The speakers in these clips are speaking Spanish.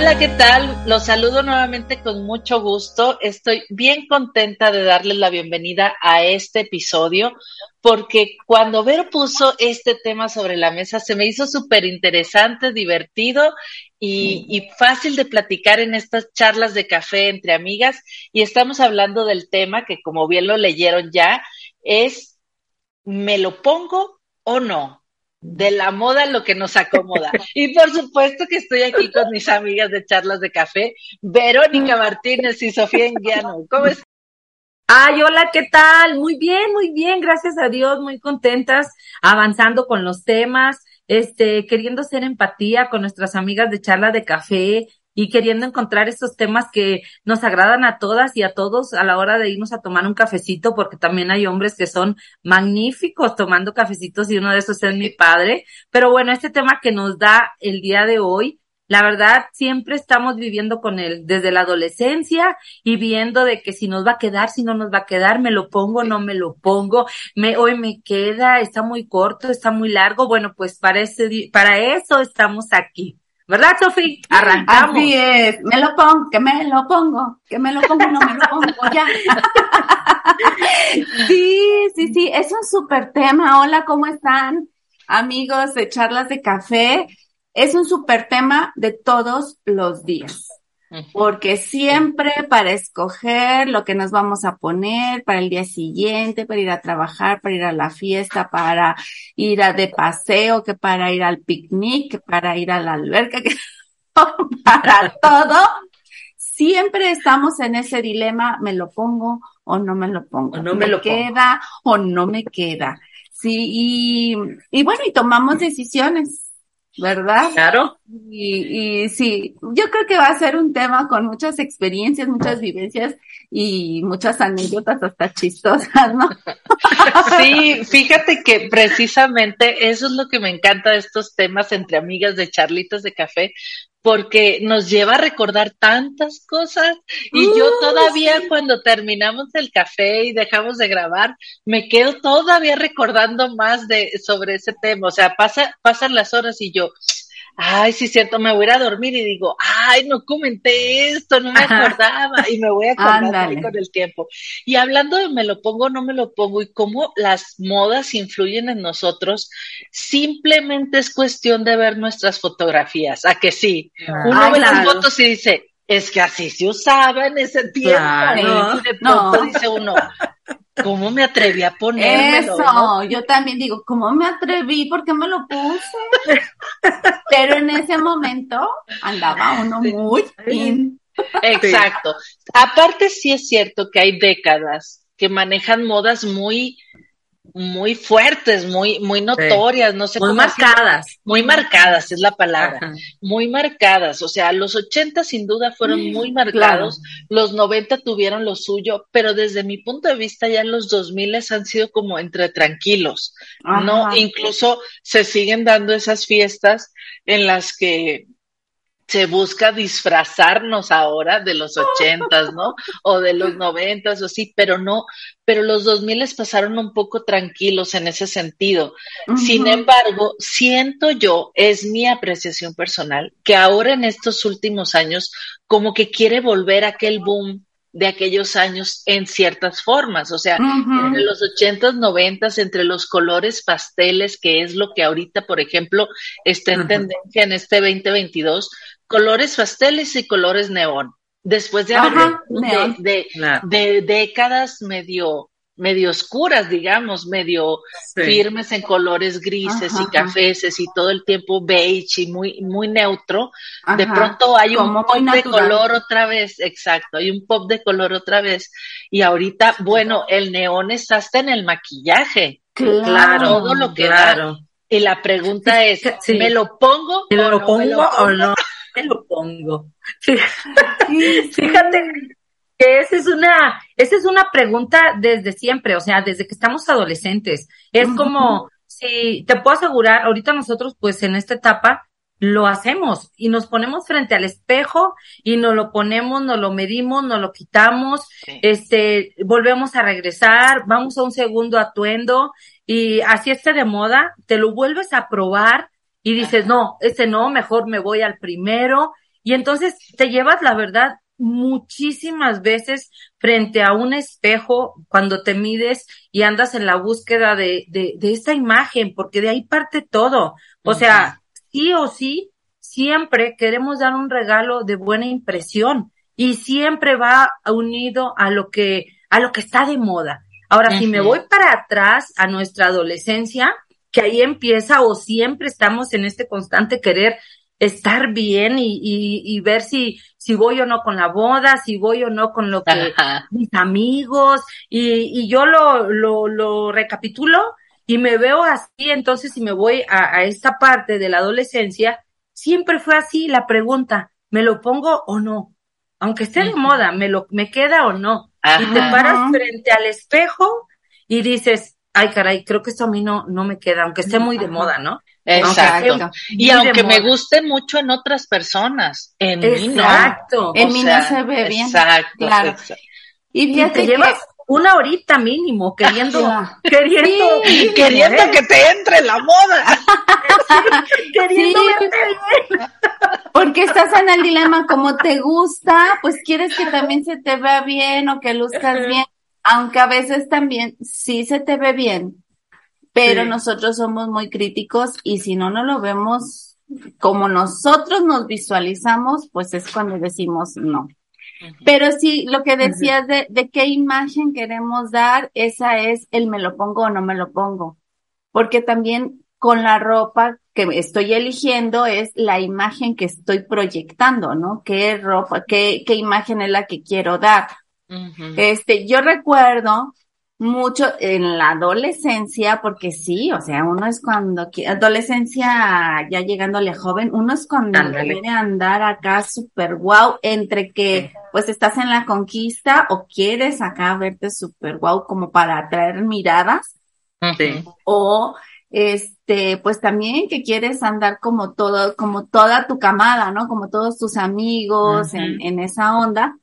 Hola, ¿qué tal? Los saludo nuevamente con mucho gusto. Estoy bien contenta de darles la bienvenida a este episodio porque cuando Vero puso este tema sobre la mesa se me hizo súper interesante, divertido y, y, fácil de platicar en estas charlas de café entre amigas. Y estamos hablando del tema que, como bien lo leyeron ya, es ¿me lo pongo o no? De la moda lo que nos acomoda. Y por supuesto que estoy aquí con mis amigas de charlas de café, Verónica Martínez y Sofía Enguiano. ¿Cómo están? Ay, hola, ¿qué tal? Muy bien, muy bien, gracias a Dios, muy contentas, avanzando con los temas, este, queriendo hacer empatía con nuestras amigas de charla de café, y queriendo encontrar estos temas que nos agradan a todas y a todos a la hora de irnos a tomar un cafecito, porque también hay hombres que son magníficos tomando cafecitos y uno de esos es mi padre. Pero bueno, este tema que nos da el día de hoy, la verdad, siempre estamos viviendo con él desde la adolescencia y viendo de que si nos va a quedar, si no nos va a quedar, me lo pongo, no me lo pongo, me, hoy me queda, está muy corto, está muy largo. Bueno, pues para, ese, para eso estamos aquí. ¿Verdad, Sofi? Arrancamos. Así es. Me lo pongo, que me lo pongo, que me lo pongo, no me lo pongo, ya. sí, sí, sí, es un súper tema. Hola, ¿cómo están? Amigos de charlas de café. Es un súper tema de todos los días. Porque siempre para escoger lo que nos vamos a poner para el día siguiente, para ir a trabajar, para ir a la fiesta, para ir a de paseo, que para ir al picnic, que para ir a la alberca, que para todo, siempre estamos en ese dilema, me lo pongo o no me lo pongo, o no me, me lo queda pongo. o no me queda. Sí, y, y bueno, y tomamos decisiones. ¿Verdad? Claro. Y, y sí, yo creo que va a ser un tema con muchas experiencias, muchas vivencias y muchas anécdotas hasta chistosas, ¿no? Sí, fíjate que precisamente eso es lo que me encanta de estos temas entre amigas de charlitas de café, porque nos lleva a recordar tantas cosas y uh, yo todavía sí. cuando terminamos el café y dejamos de grabar, me quedo todavía recordando más de sobre ese tema, o sea, pasa, pasan las horas y yo, ay, sí, cierto, me voy a ir a dormir y digo, ay, no comenté esto, no me acordaba y me voy a acordar con el tiempo. Y hablando de me lo pongo, no me lo pongo y cómo las modas influyen en nosotros, simplemente es cuestión de ver nuestras fotografías, a que sí, uno ay, ve claro. las fotos y dice, es que así se usaba en ese tiempo. Claro. Y de pronto no. dice uno, ¿cómo me atreví a ponérmelo? Eso, ¿no? yo también digo, ¿cómo me atreví? ¿Por qué me lo puse? Pero en ese momento andaba uno muy in. Exacto. Aparte sí es cierto que hay décadas que manejan modas muy muy fuertes, muy, muy notorias, sí. no sé muy cómo marcadas. Decir, muy marcadas es la palabra, Ajá. muy marcadas. O sea, los 80 sin duda fueron muy marcados, claro. los 90 tuvieron lo suyo, pero desde mi punto de vista ya los 2000 han sido como entre tranquilos, Ajá. ¿no? Incluso se siguen dando esas fiestas en las que se busca disfrazarnos ahora de los ochentas, ¿no? O de los noventas o sí, pero no, pero los dos miles pasaron un poco tranquilos en ese sentido. Uh -huh. Sin embargo, siento yo, es mi apreciación personal, que ahora en estos últimos años como que quiere volver aquel boom de aquellos años en ciertas formas, o sea, uh -huh. entre los ochentas, noventas, entre los colores pasteles, que es lo que ahorita, por ejemplo, está en uh -huh. tendencia en este 2022, colores pasteles y colores neón. Después de, haber, de, de, décadas medio, medio oscuras, digamos, medio firmes en colores grises y cafeses y todo el tiempo beige y muy, muy neutro, de pronto hay un pop de color otra vez, exacto, hay un pop de color otra vez. Y ahorita, bueno, el neón está hasta en el maquillaje. Claro. Todo lo que claro. Y la pregunta es, ¿me lo pongo? ¿Me lo pongo o no? Me lo pongo. Fíjate que esa es una, esa es una pregunta desde siempre, o sea, desde que estamos adolescentes. Es como, si te puedo asegurar, ahorita nosotros, pues en esta etapa, lo hacemos y nos ponemos frente al espejo y nos lo ponemos, nos lo medimos, nos lo quitamos, este, volvemos a regresar, vamos a un segundo atuendo y así esté de moda, te lo vuelves a probar y dices, no, este no, mejor me voy al primero y entonces te llevas la verdad muchísimas veces frente a un espejo cuando te mides y andas en la búsqueda de, de, de esa imagen, porque de ahí parte todo. O sea, sí o sí, siempre queremos dar un regalo de buena impresión y siempre va unido a lo que, a lo que está de moda. Ahora, si me voy para atrás a nuestra adolescencia, que ahí empieza o siempre estamos en este constante querer estar bien y, y, ver si, si voy o no con la boda, si voy o no con lo que mis amigos, y, y yo lo, lo, lo recapitulo y me veo así, entonces si me voy a, a, esta parte de la adolescencia, siempre fue así la pregunta, ¿me lo pongo o no? Aunque esté de moda, ¿me lo, me queda o no? Y te paras frente al espejo y dices, ay caray, creo que esto a mí no, no me queda, aunque esté muy de moda, ¿no? Exacto. y aunque me guste mucho en otras personas, en mí no. Exacto. En mí no se ve bien. Exacto. Claro. Y fíjate, te llevas una horita mínimo queriendo, queriendo, queriendo que te entre la moda. queriendo Porque estás en el dilema, como te gusta, pues quieres que también se te vea bien o que luzcas bien, aunque a veces también sí se te ve bien, pero nosotros somos muy críticos y si no no lo vemos como nosotros nos visualizamos, pues es cuando decimos no. Pero sí, lo que decías de, de qué imagen queremos dar, esa es el me lo pongo o no me lo pongo. Porque también con la ropa que estoy eligiendo es la imagen que estoy proyectando, ¿no? ¿Qué ropa, qué, qué imagen es la que quiero dar? Este, yo recuerdo mucho en la adolescencia, porque sí, o sea, uno es cuando, adolescencia ya llegándole joven, uno es cuando quiere andar acá súper guau, entre que pues estás en la conquista o quieres acá verte súper guau como para atraer miradas, o este, pues también que quieres andar como todo, como toda tu camada, ¿no? Como todos tus amigos en, en esa onda.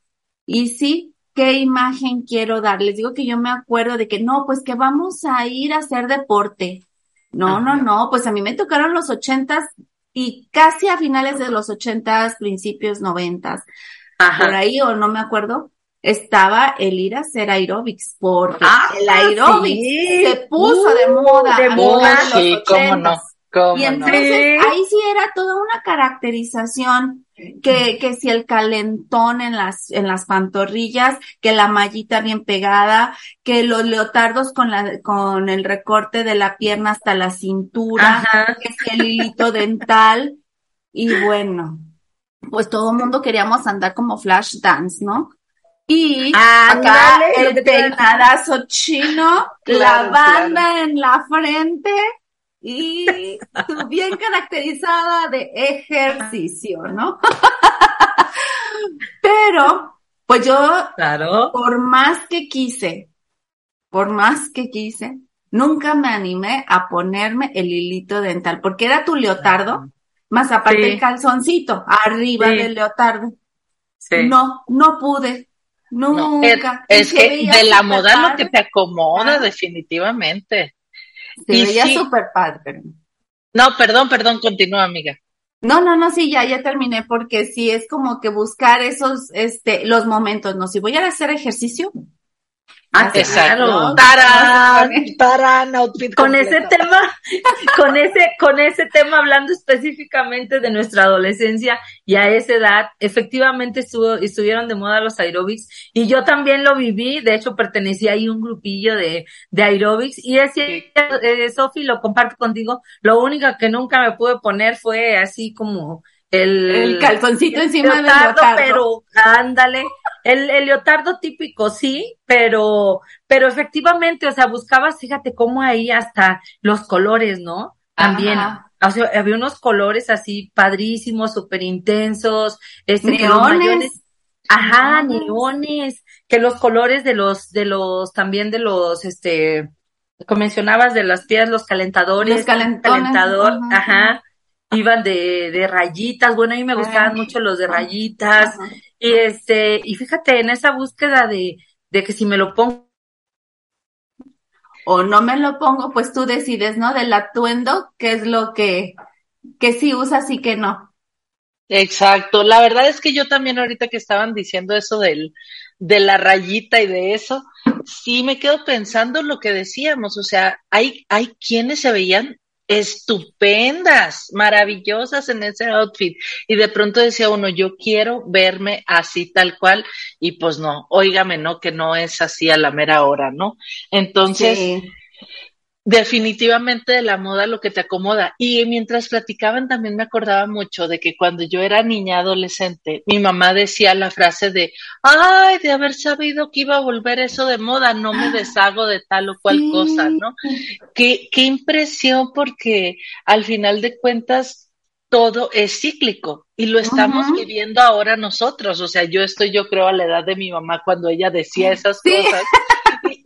Y sí, qué imagen quiero dar. Les digo que yo me acuerdo de que no, pues que vamos a ir a hacer deporte. No, no, no, pues a mí me tocaron los ochentas y casi a finales de los ochentas, principios noventas. Por ahí, o no me acuerdo, estaba el ir a hacer aerobics, porque ah, el aerobics se puso de moda. De moda, sí, cómo no y entonces ahí sí era toda una caracterización que, que si el calentón en las, en las pantorrillas, que la mallita bien pegada, que los leotardos con la, con el recorte de la pierna hasta la cintura, que si el hilito dental, y bueno, pues todo el mundo queríamos andar como flash dance, ¿no? Y acá el peinadazo chino, la banda en la frente, y tú bien caracterizada de ejercicio, ¿no? Pero, pues yo, claro. por más que quise, por más que quise, nunca me animé a ponerme el hilito dental, porque era tu leotardo, más aparte el calzoncito, arriba del leotardo. No, no pude. Nunca. es, que de la moda lo que te acomoda, definitivamente. Se veía súper padre. No, perdón, perdón, continúa, amiga. No, no, no, sí, ya, ya terminé, porque sí es como que buscar esos, este, los momentos, ¿no? Si voy a hacer ejercicio. Ah, exacto. ¡Tarán! outfit con ese tema, con ese, con ese tema hablando específicamente de nuestra adolescencia y a esa edad, efectivamente estuvo, estuvieron de moda los aerobics y yo también lo viví, de hecho pertenecía ahí a un grupillo de, de aerobics y es eh, Sofi, lo comparto contigo, lo único que nunca me pude poner fue así como el, el calzoncito encima del leotardo. Pero ándale, el, el leotardo típico sí, pero, pero efectivamente, o sea, buscabas, fíjate cómo ahí hasta los colores, ¿no? También. O sea, había unos colores así padrísimos, súper intensos, este, neones. ajá, neones, que los colores de los, de los, también de los, este, como mencionabas de las piedras, los calentadores, los calentador, ajá, iban de, de rayitas, bueno, a mí me gustaban mucho los de rayitas, y este, y fíjate, en esa búsqueda de, de que si me lo pongo o no me lo pongo, pues tú decides, ¿no? Del atuendo, qué es lo que, que sí usas y que no. Exacto, la verdad es que yo también ahorita que estaban diciendo eso del, de la rayita y de eso, sí me quedo pensando lo que decíamos, o sea, hay, hay quienes se veían estupendas, maravillosas en ese outfit. Y de pronto decía uno, yo quiero verme así tal cual, y pues no, óigame, no, que no es así a la mera hora, ¿no? Entonces, definitivamente de la moda lo que te acomoda. Y mientras platicaban también me acordaba mucho de que cuando yo era niña adolescente, mi mamá decía la frase de, ay, de haber sabido que iba a volver eso de moda, no me deshago de tal o cual cosa, ¿no? Qué, qué impresión porque al final de cuentas todo es cíclico y lo estamos viviendo ahora nosotros. O sea, yo estoy, yo creo, a la edad de mi mamá cuando ella decía esas cosas.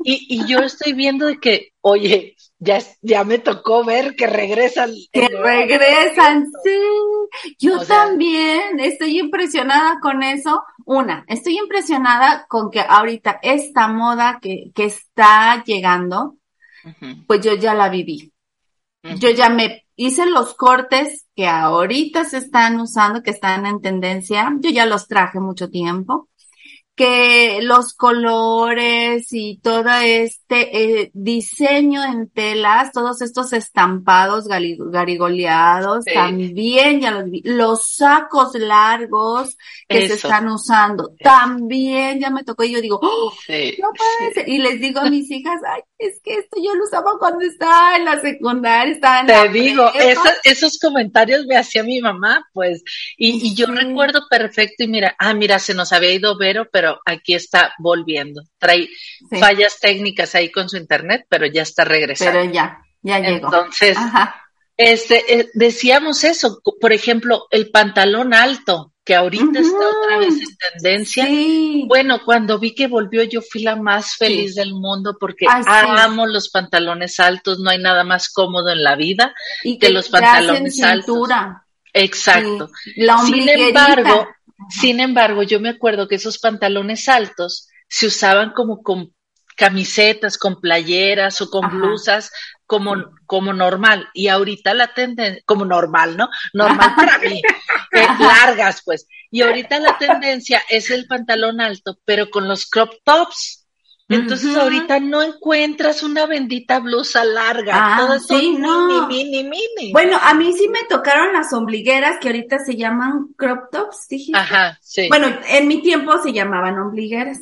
Y, y, yo estoy viendo de que, oye, ya, ya me tocó ver que regresan. Que regresan, sí. Yo también estoy impresionada con eso. Una, estoy impresionada con que ahorita esta moda que, que está llegando, pues yo ya la viví. Yo ya me hice los cortes que ahorita se están usando, que están en tendencia. Yo ya los traje mucho tiempo que los colores y todo este eh, diseño en telas, todos estos estampados garigoleados, también ya los vi. Los sacos largos que se están usando, también ya me tocó y yo digo, ¡Oh, no puede ser. Y les digo a mis hijas, ay, es que esto yo lo usaba cuando estaba en la secundaria, estaba en Te digo, esos comentarios me hacía mi mamá, pues, y, y yo recuerdo perfecto y mira, ah, mira, se nos había ido Vero, pero pero aquí está volviendo. Trae fallas técnicas ahí con su internet, pero ya está regresando. Pero ya, ya llegó. Entonces, este, eh, decíamos eso, por ejemplo, el pantalón alto, que ahorita está otra vez en tendencia. Bueno, cuando vi que volvió, yo fui la más feliz del mundo porque amo los pantalones altos, no hay nada más cómodo en la vida y que, los pantalones altos. Exacto. Sin embargo, sin embargo, yo me acuerdo que esos pantalones altos se usaban como con camisetas, con playeras o con blusas como, como normal. Y ahorita la tendencia, como normal, ¿no? Normal para mí, eh, largas pues. Y ahorita la tendencia es el pantalón alto, pero con los crop tops. Entonces ahorita no encuentras una bendita blusa larga, ah, todas sí, son no. mini, mini, mini. Bueno, a mí sí me tocaron las ombligueras que ahorita se llaman crop tops, dijiste. Ajá, sí. Bueno, en mi tiempo se llamaban ombligueras.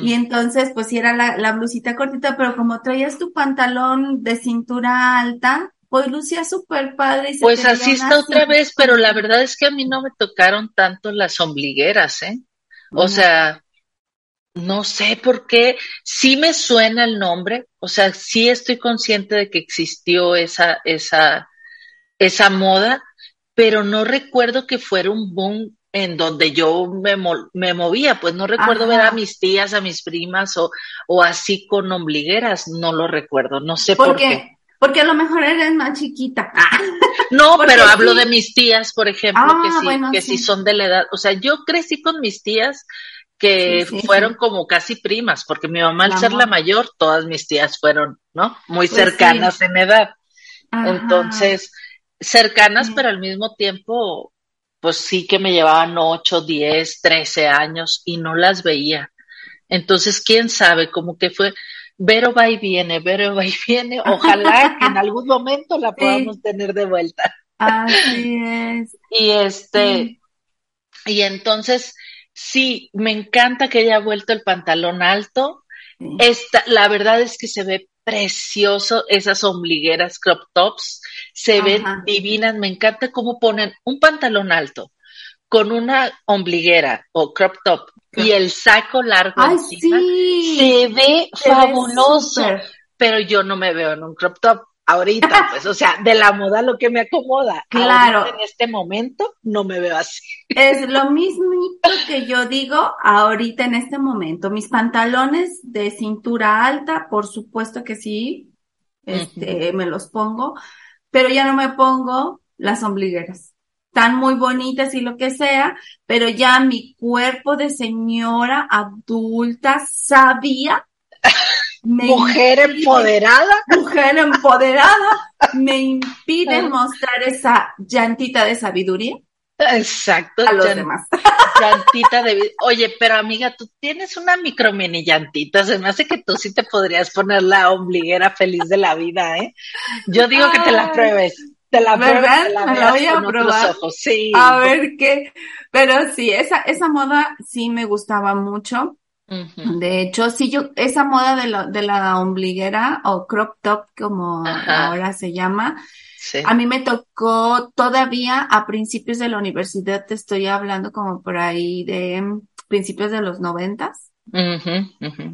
Y entonces, pues sí era la, la blusita cortita, pero como traías tu pantalón de cintura alta, pues lucía súper padre. Y se pues así está otra vez, pero la verdad es que a mí no me tocaron tanto las ombligueras, ¿eh? O sea, no sé por qué, sí me suena el nombre, o sea, sí estoy consciente de que existió esa, esa, esa moda, pero no recuerdo que fuera un boom en donde yo me, mo- me movía, pues no recuerdo Ajá. ver a mis tías, a mis primas o, o así con ombligueras, no lo recuerdo, no sé por, ¿Por qué. qué? Porque a lo mejor eres más chiquita. Ah, No, pero hablo sí. de mis tías, por ejemplo, Ah, que sí, bueno, que sí. sí son de la edad. O sea, yo crecí con mis tías que Sí, sí, fueron sí. como casi primas, porque mi mamá al ser la mayor, todas mis tías fueron, ¿no? Muy Pues cercanas en edad. Ajá. Entonces, cercanas, pero al mismo tiempo, pues sí que me llevaban 8, 10, 13 años y no las veía. Entonces, quién sabe, como que fue, Vero va y viene, Vero va y viene. Ojalá que en algún momento la podamos tener de vuelta. Así es. Y este, y entonces, sí, me encanta que haya vuelto el pantalón alto. Esta, la verdad es que se ve precioso esas ombligueras crop tops, se ven divinas, me encanta cómo ponen un pantalón alto con una ombliguera o crop top y el saco largo Ay, encima, sí. se ve Se fabuloso, pero yo no me veo en un crop top ahorita, pues, o sea, de la moda lo que me acomoda. Claro. Ahorita, en este momento no me veo así. Es lo mismito que yo digo ahorita en este momento. Mis pantalones de cintura alta, por supuesto que sí, este, me los pongo, pero ya no me pongo las ombligueras. Están muy bonitas y lo que sea, pero ya mi cuerpo de señora adulta sabia, me Mujer impide- empoderada. mujer empoderada, me impide mostrar esa llantita de sabiduría Exacto. a los llan- demás. Llantita de Oye, pero amiga, tú tienes una micro mini llantita. Se me hace que tú sí te podrías poner la ombliguera feliz de la vida, ¿eh? Yo digo que te la pruebes. Te la pruebes, te la Me la voy a probar. ojos. Sí. A ver qué, pero sí, esa, esa moda sí me gustaba mucho. De hecho, sí, yo, esa moda de la, de la ombliguera o crop top, como Ajá. ahora se llama, Sí. a mí me tocó todavía a principios de la universidad, te estoy hablando como por ahí de mm, principios de los noventas, Ujú, ujú.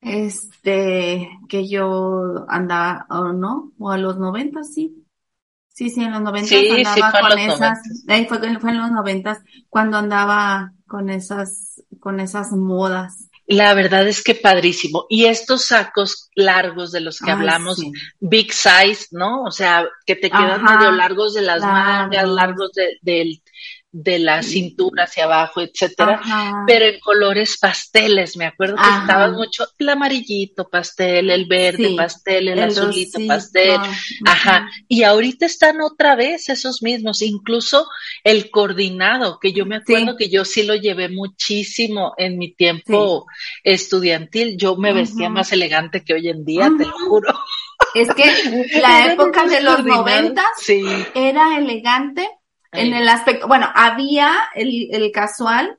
este, que yo andaba, o no, o a los noventas, sí. Sí, sí, en los noventas Sí, sí, andaba en con esas, ahí fue, fue en los noventas cuando andaba con esas, con esas modas. La verdad es que padrísimo. Y estos sacos largos de los que Ay, hablamos, sí. big size, ¿no? O sea, que te quedan Ajá, medio largos de las largos. mangas, largos de, del- de la cintura hacia abajo, etcétera. Ajá. Pero en colores pasteles, me acuerdo que Ajá. estaba mucho el amarillito pastel, el verde Sí, pastel, el, azulito pastel. Ajá, y ahorita están otra vez esos mismos, incluso el coordinado, que yo me acuerdo Sí. que yo sí lo llevé muchísimo en mi tiempo estudiantil, yo me vestía más elegante que hoy en día, te lo juro. Es que la época de los noventas Sí, era elegante en el aspecto, bueno, había el, el casual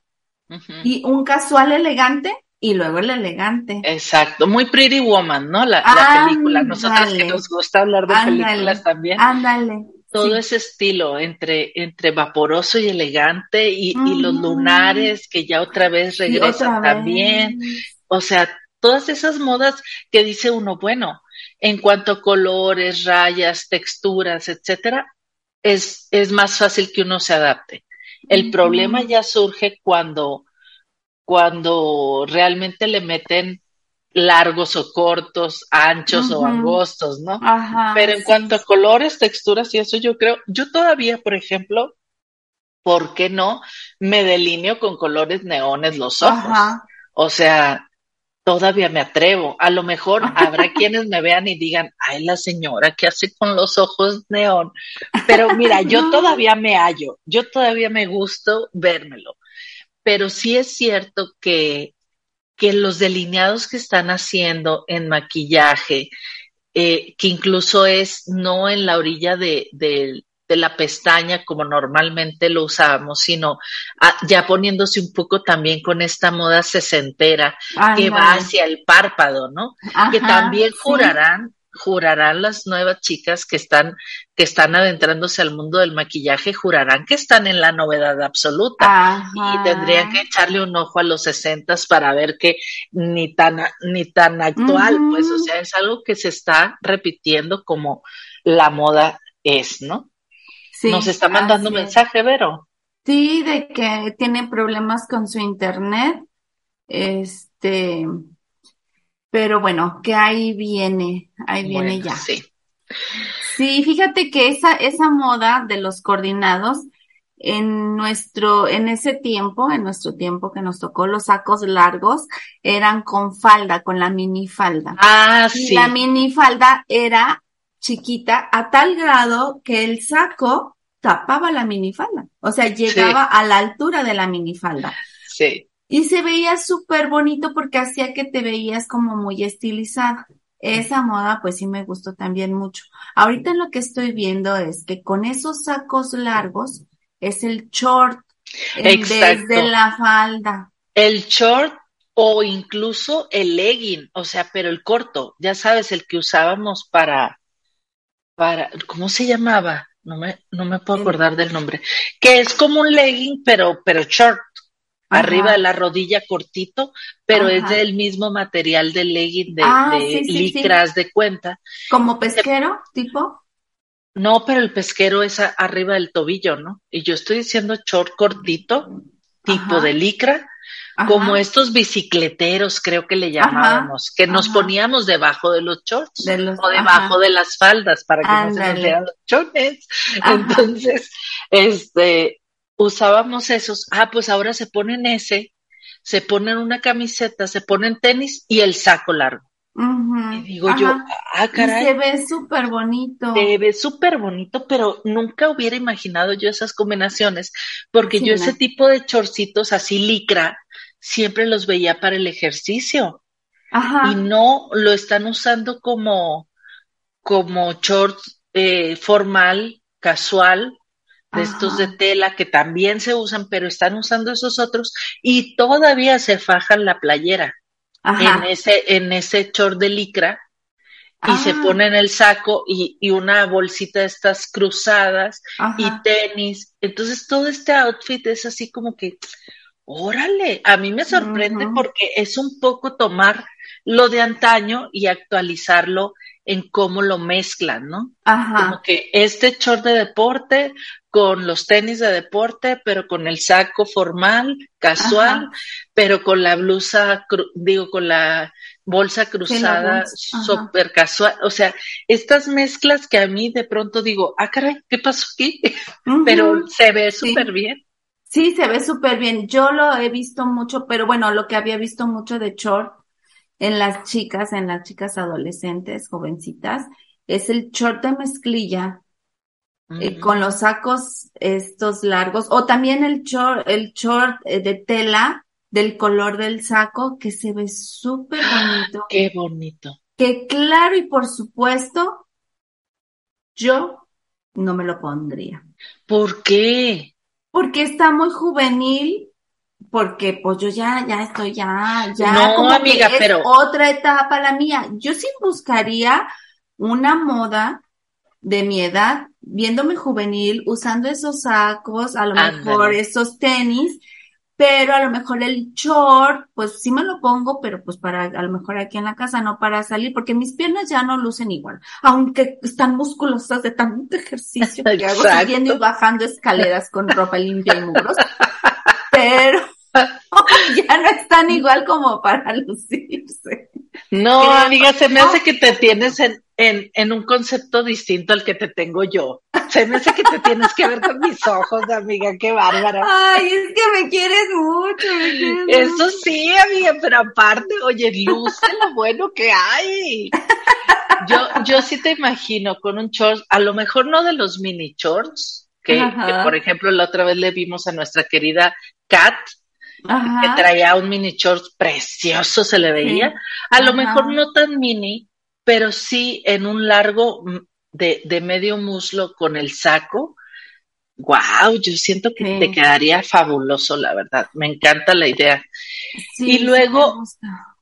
y un casual elegante y luego el elegante. Exacto, muy Pretty Woman, ¿no? La, la película, nosotras que nos gusta hablar de Ándale. películas también. Ándale. todo sí. ese estilo entre, entre vaporoso y elegante y, y los lunares que ya otra vez regresan otra también. O sea, todas esas modas que dice uno, bueno, en cuanto a colores, rayas, texturas, etcétera, es, es más fácil que uno se adapte. El problema ya surge cuando, cuando realmente le meten largos o cortos, anchos o angostos, ¿no? Ajá. Pero en sí. cuanto a colores, texturas y eso, yo creo, yo todavía, por ejemplo, ¿por qué no me delineo con colores neones los ojos? Ajá. O sea, todavía me atrevo. A lo mejor habrá quienes me vean y digan, ay, la señora, ¿qué hace con los ojos neón? Pero mira, yo No. todavía me hallo, yo todavía me gusto vérmelo. Pero sí es cierto que, que los delineados que están haciendo en maquillaje, eh, que incluso es no en la orilla de, de- de la pestaña como normalmente lo usábamos, sino ah, ya poniéndose un poco también con esta moda sesentera que va hacia el párpado, ¿no? que también sí. jurarán, jurarán las nuevas chicas que están, que están adentrándose al mundo del maquillaje, jurarán que están en la novedad absoluta. Ajá. Y tendrían que echarle un ojo a los sesentas para ver que ni tan, ni tan actual, pues, o sea, es algo que se está repitiendo como la moda es, ¿no? Sí, Nos está mandando un mensaje, Vero. Sí, de que tiene problemas con su internet. Este, pero bueno, que ahí viene, ahí viene ya. Sí. Sí, fíjate que esa, esa moda de los coordinados, en nuestro, en ese tiempo, en nuestro tiempo que nos tocó, los sacos largos eran con falda, con la minifalda. Ah, Y sí. la minifalda era chiquita a tal grado que el saco tapaba la minifalda. O sea, llegaba a la altura de la minifalda. Sí. Y se veía súper bonito porque hacía que te veías como muy estilizada. Esa moda pues sí me gustó también mucho. Ahorita lo que estoy viendo es que con esos sacos largos es el short en vez de la falda. El short o incluso el legging, o sea, pero el corto, ya sabes, el que usábamos para, para, ¿cómo se llamaba? No me, no me puedo acordar del nombre. Que es como un legging, pero, pero short. Arriba de la rodilla cortito, pero es del mismo material del legging de, Ah, de sí, sí, sí. licras de cuenta. Como pesquero, tipo. No, pero el pesquero es a- arriba del tobillo, ¿no? Y yo estoy diciendo short cortito, tipo Ajá. de licra, Ajá. como estos bicicleteros, creo que le llamábamos, que nos ajá. poníamos debajo de los shorts De los- o debajo de las faldas para que no se nos vean los chones. Entonces, este, usábamos esos. Ah, pues ahora se ponen ese, se ponen una camiseta, se ponen tenis y el saco largo. Y digo yo, ah, Y caray. se ve súper bonito. Se ve súper bonito, pero nunca hubiera imaginado yo esas combinaciones, porque Sí, yo no. ese tipo de chorcitos así licra, siempre los veía para el ejercicio Ajá. y no lo están usando como, como short eh, formal, casual, de estos de Ajá. tela que también se usan, pero están usando esos otros y todavía se fajan la playera Ajá. en ese, en ese short de licra y se Ah. ponen el saco y, y una bolsita de estas cruzadas y Ajá. tenis. Entonces todo este outfit es así como que, órale, a mí me sorprende porque es un poco tomar lo de antaño y actualizarlo en cómo lo mezclan, ¿no? Como Ajá. que este short de deporte con los tenis de deporte, pero con el saco formal, casual, Ajá. pero con la blusa, digo, con la bolsa cruzada, súper casual. O sea, estas mezclas que a mí de pronto digo, ah, caray, ¿qué pasó aquí? Pero se ve Sí. súper bien. Sí, se ve súper bien. Yo lo he visto mucho, pero bueno, lo que había visto mucho de short en las chicas, en las chicas adolescentes, jovencitas, es el short de mezclilla eh, con los sacos estos largos, o también el short, el short eh, de tela del color del saco, que se ve súper bonito. Qué bonito. Que claro y por supuesto, yo no me lo pondría. ¿Por qué? Porque está muy juvenil, porque pues yo ya, ya estoy, ya, ya, No, como que es pero- otra etapa la mía. Yo sí buscaría una moda de mi edad, viéndome juvenil, usando esos sacos, a lo Ándale. mejor esos tenis, pero a lo mejor el short, pues sí me lo pongo, pero pues para, a lo mejor aquí en la casa, no para salir, porque mis piernas ya no lucen igual, aunque están musculosas de tanto ejercicio que hago Exacto. subiendo y bajando escaleras con ropa limpia y mugrosa, pero ya no están igual como para lucirse. No, Creo- amiga, se me no. hace que te tienes en, en, en un concepto distinto al que te tengo yo. Se me hace que te tienes que ver con mis ojos, amiga, qué bárbara. Ay, es que me quieres mucho, me quieres Eso mucho. sí, amiga, pero aparte, oye, luce lo bueno que hay. Yo, yo sí te imagino con un short, a lo mejor no de los mini shorts, que, que, por ejemplo la otra vez le vimos a nuestra querida Kat, que traía un mini short precioso, se le veía. A lo mejor no tan mini, pero sí en un largo mm, de, de medio muslo con el saco. Wow, yo siento que Sí. te quedaría fabuloso, la verdad. Me encanta la idea. Sí, Y luego-.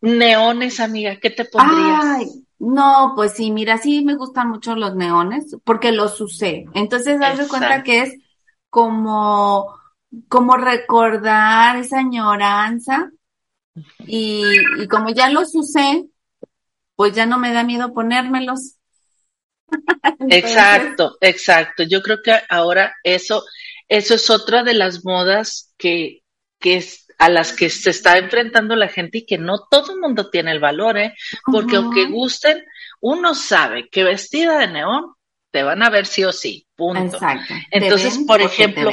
Neones, amiga, ¿qué te pondrías? Ay, no, pues sí, mira, sí me gustan mucho los neones porque los usé. Entonces, haz de cuenta que es como, como recordar esa añoranza y, y como ya los usé, pues ya no me da miedo ponérmelos. Entonces, Exacto, exacto. Yo creo que ahora eso, eso es otra de las modas que, que es, a las que se está enfrentando la gente y que no todo el mundo tiene el valor, ¿eh? Porque aunque gusten, uno sabe que vestida de neón te van a ver sí o sí, punto. Exacto. Entonces, por ejemplo.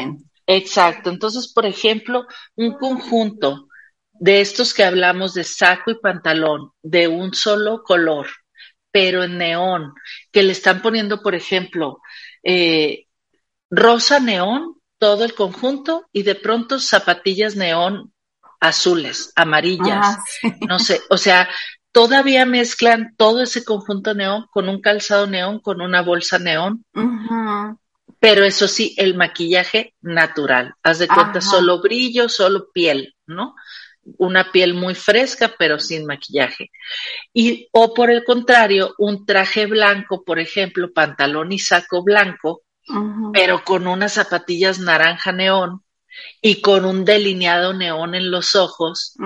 Exacto. Entonces, por ejemplo, un conjunto de estos que hablamos de saco y pantalón de un solo color, pero en neón, que le están poniendo, por ejemplo, eh, rosa neón, todo el conjunto, y de pronto zapatillas neón azules, amarillas, Ah, sí. no sé, o sea, todavía mezclan todo ese conjunto neón con un calzado neón, con una bolsa neón, Ujú. Pero eso sí, el maquillaje natural, haz de cuenta, Ajá. solo brillo, solo piel, ¿no? Una piel muy fresca, pero sin maquillaje. Y, o por el contrario, un traje blanco, por ejemplo, pantalón y saco blanco, pero con unas zapatillas naranja neón y con un delineado neón en los ojos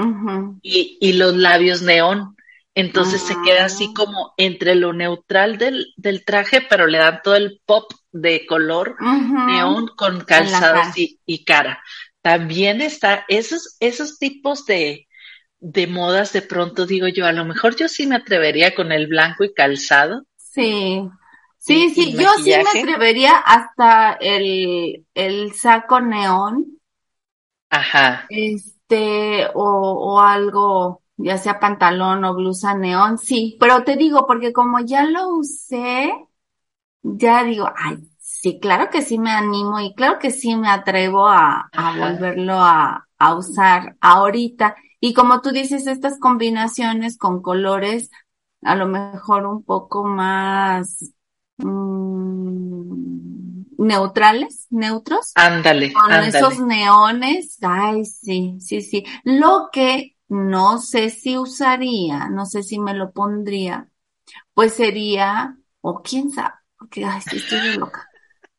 y, y los labios neón. Entonces se queda así Ah. como entre lo neutral del, del traje, pero le dan todo el pop de color neón con cara. calzados y, y cara. También está esos, esos tipos de, de modas, de pronto digo yo, a lo mejor yo sí me atrevería con el blanco y calzado. Sí. Sí, Y- sí, y yo sí me atrevería hasta el, el saco neón, Ajá, este, o, o algo, ya sea pantalón o blusa neón, sí, pero te digo, porque como ya lo usé, ya digo, ay, sí, claro que sí me animo y claro que sí me atrevo a, a volverlo a, a usar ahorita. Y como tú dices, estas combinaciones con colores, a lo mejor un poco más mm, neutrales, neutros, ándale, con ándale. esos neones, ay, sí, sí, sí. Lo que no sé si usaría, no sé si me lo pondría, pues sería, o quién sabe, porque, ay, sí, estoy loca.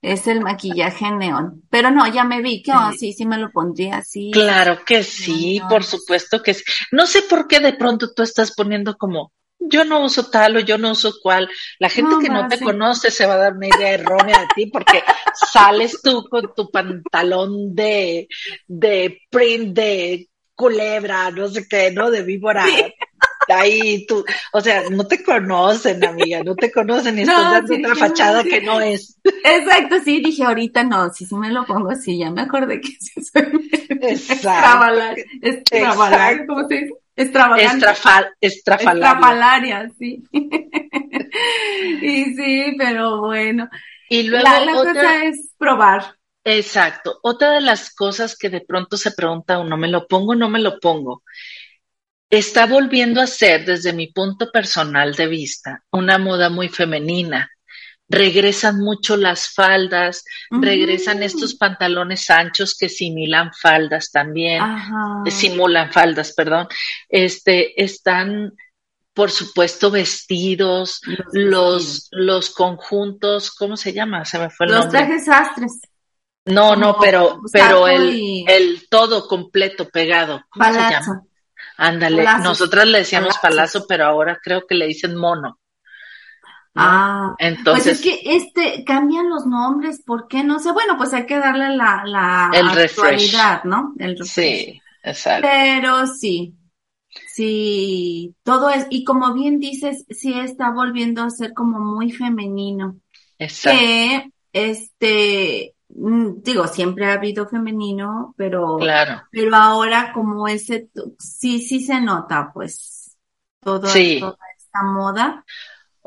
Es el maquillaje neón. Pero no, ya me vi que, oh, Sí. sí, me lo pondría así. Claro que sí, por supuesto que sí. No sé por qué de pronto tú estás poniendo como, yo no uso tal o yo no uso cual. La gente No, que no te sí. conoce se va a dar una idea errónea de ti porque sales tú con tu pantalón de, de print de culebra, no sé qué, ¿no? De víbora. Ahí tú, o sea, no te conocen, amiga, no te conocen y No, estás dando sí, otra sí, fachada que no es. Exacto, sí, dije ahorita no, sí, sí me lo pongo así, ya me acordé que sí soy extravalar, Exacto. ¿cómo se dice? Extravagante. Estrafal, estrafalaria. Estrafalaria, sí. Y sí, pero bueno. Y luego La, la otra, cosa es probar. Exacto, otra de las cosas que de pronto se pregunta uno, ¿me lo pongo o no me lo pongo? Está volviendo a ser, desde mi punto personal de vista, una moda muy femenina. Regresan mucho las faldas, regresan Ujú. estos pantalones anchos que simulan faldas también, Ajá. simulan faldas, perdón. Este, están, por supuesto, vestidos, Los los, los conjuntos, ¿cómo se llama? Se me fue el Los nombre. trajes. No, no, pero, pero el, y- el todo completo pegado. ¿Cómo se llama? Ándale, nosotras le decíamos palazo, pero ahora creo que le dicen mono. ¿no? Ah, pues Entonces, es que este cambian los nombres, ¿por qué? No sé. Bueno, pues hay que darle la, la El refresh. actualidad, ¿no? El refresh. sí, exacto. Pero sí, sí, todo es, y como bien dices, sí está volviendo a ser como muy femenino. Exacto. Que, este, digo, siempre ha habido femenino, pero, Claro. pero ahora como ese, sí, sí se nota, pues, todo, Sí. toda esta moda.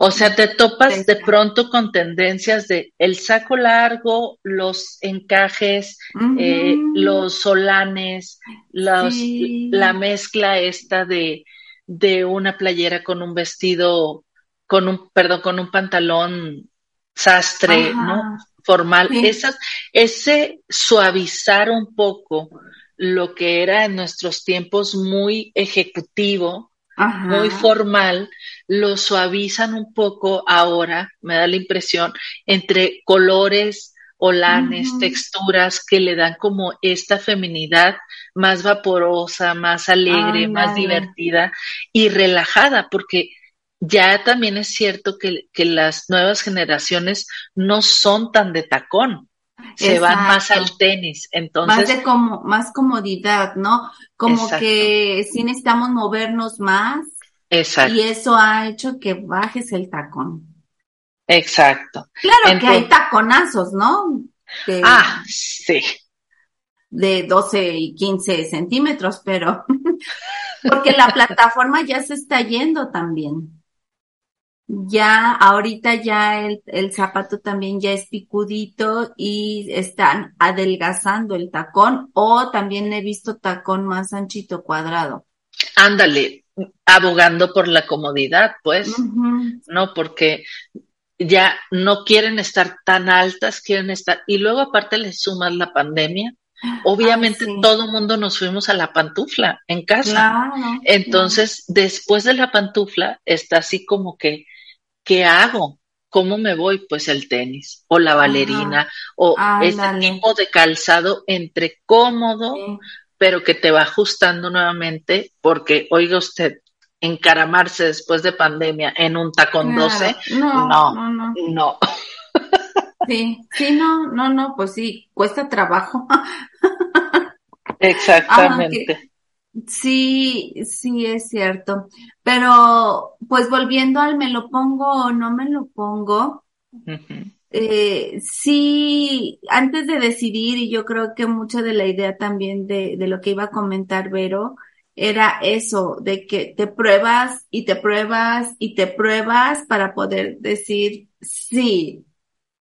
O sea, te topas de pronto con tendencias de el saco largo, los encajes, eh, los solanes, los, Sí. la mezcla esta de, de una playera con un vestido, con un, perdón, con un pantalón sastre, Ajá. ¿no? Formal. Sí. Esas, ese suavizar un poco lo que era en nuestros tiempos muy ejecutivo, Ajá. muy formal, lo suavizan un poco ahora, me da la impresión, entre colores, olanes, texturas que le dan como esta feminidad más vaporosa, más alegre, más divertida y relajada, porque ya también es cierto que, que las nuevas generaciones no son tan de tacón, se van más al tenis, Más entonces, de como, más comodidad, ¿no? Como Exacto. que sí necesitamos movernos más exacto, y eso ha hecho que bajes el tacón. exacto. Claro que hay taconazos, ¿no? De, Ah, sí. de 12 y 15 centímetros, pero porque la plataforma ya se está yendo también. Ya ahorita ya el, el zapato también ya es picudito y están adelgazando el tacón o también he visto tacón más anchito cuadrado. Ándale, abogando por la comodidad, pues. ¿no? Porque ya no quieren estar tan altas, quieren estar, y luego aparte le sumas la pandemia. Obviamente Ay, sí. todo mundo nos fuimos a la pantufla en casa. Claro. Entonces, después de la pantufla, está así como que, ¿qué hago? ¿Cómo me voy? Pues el tenis o la bailarina o este Ándale. tipo de calzado entre cómodo, Sí. pero que te va ajustando nuevamente, porque, oiga usted, encaramarse después de pandemia en un tacón Claro. 12, No, no. no, no. no. Sí, sí, no, no, no, pues sí, cuesta trabajo. Exactamente. Sí, sí, es cierto. Pero, pues volviendo al me lo pongo o no me lo pongo, eh, sí, antes de decidir, y yo creo que mucha de la idea también de, de lo que iba a comentar Vero, era eso, de que te pruebas y te pruebas y te pruebas para poder decir, sí,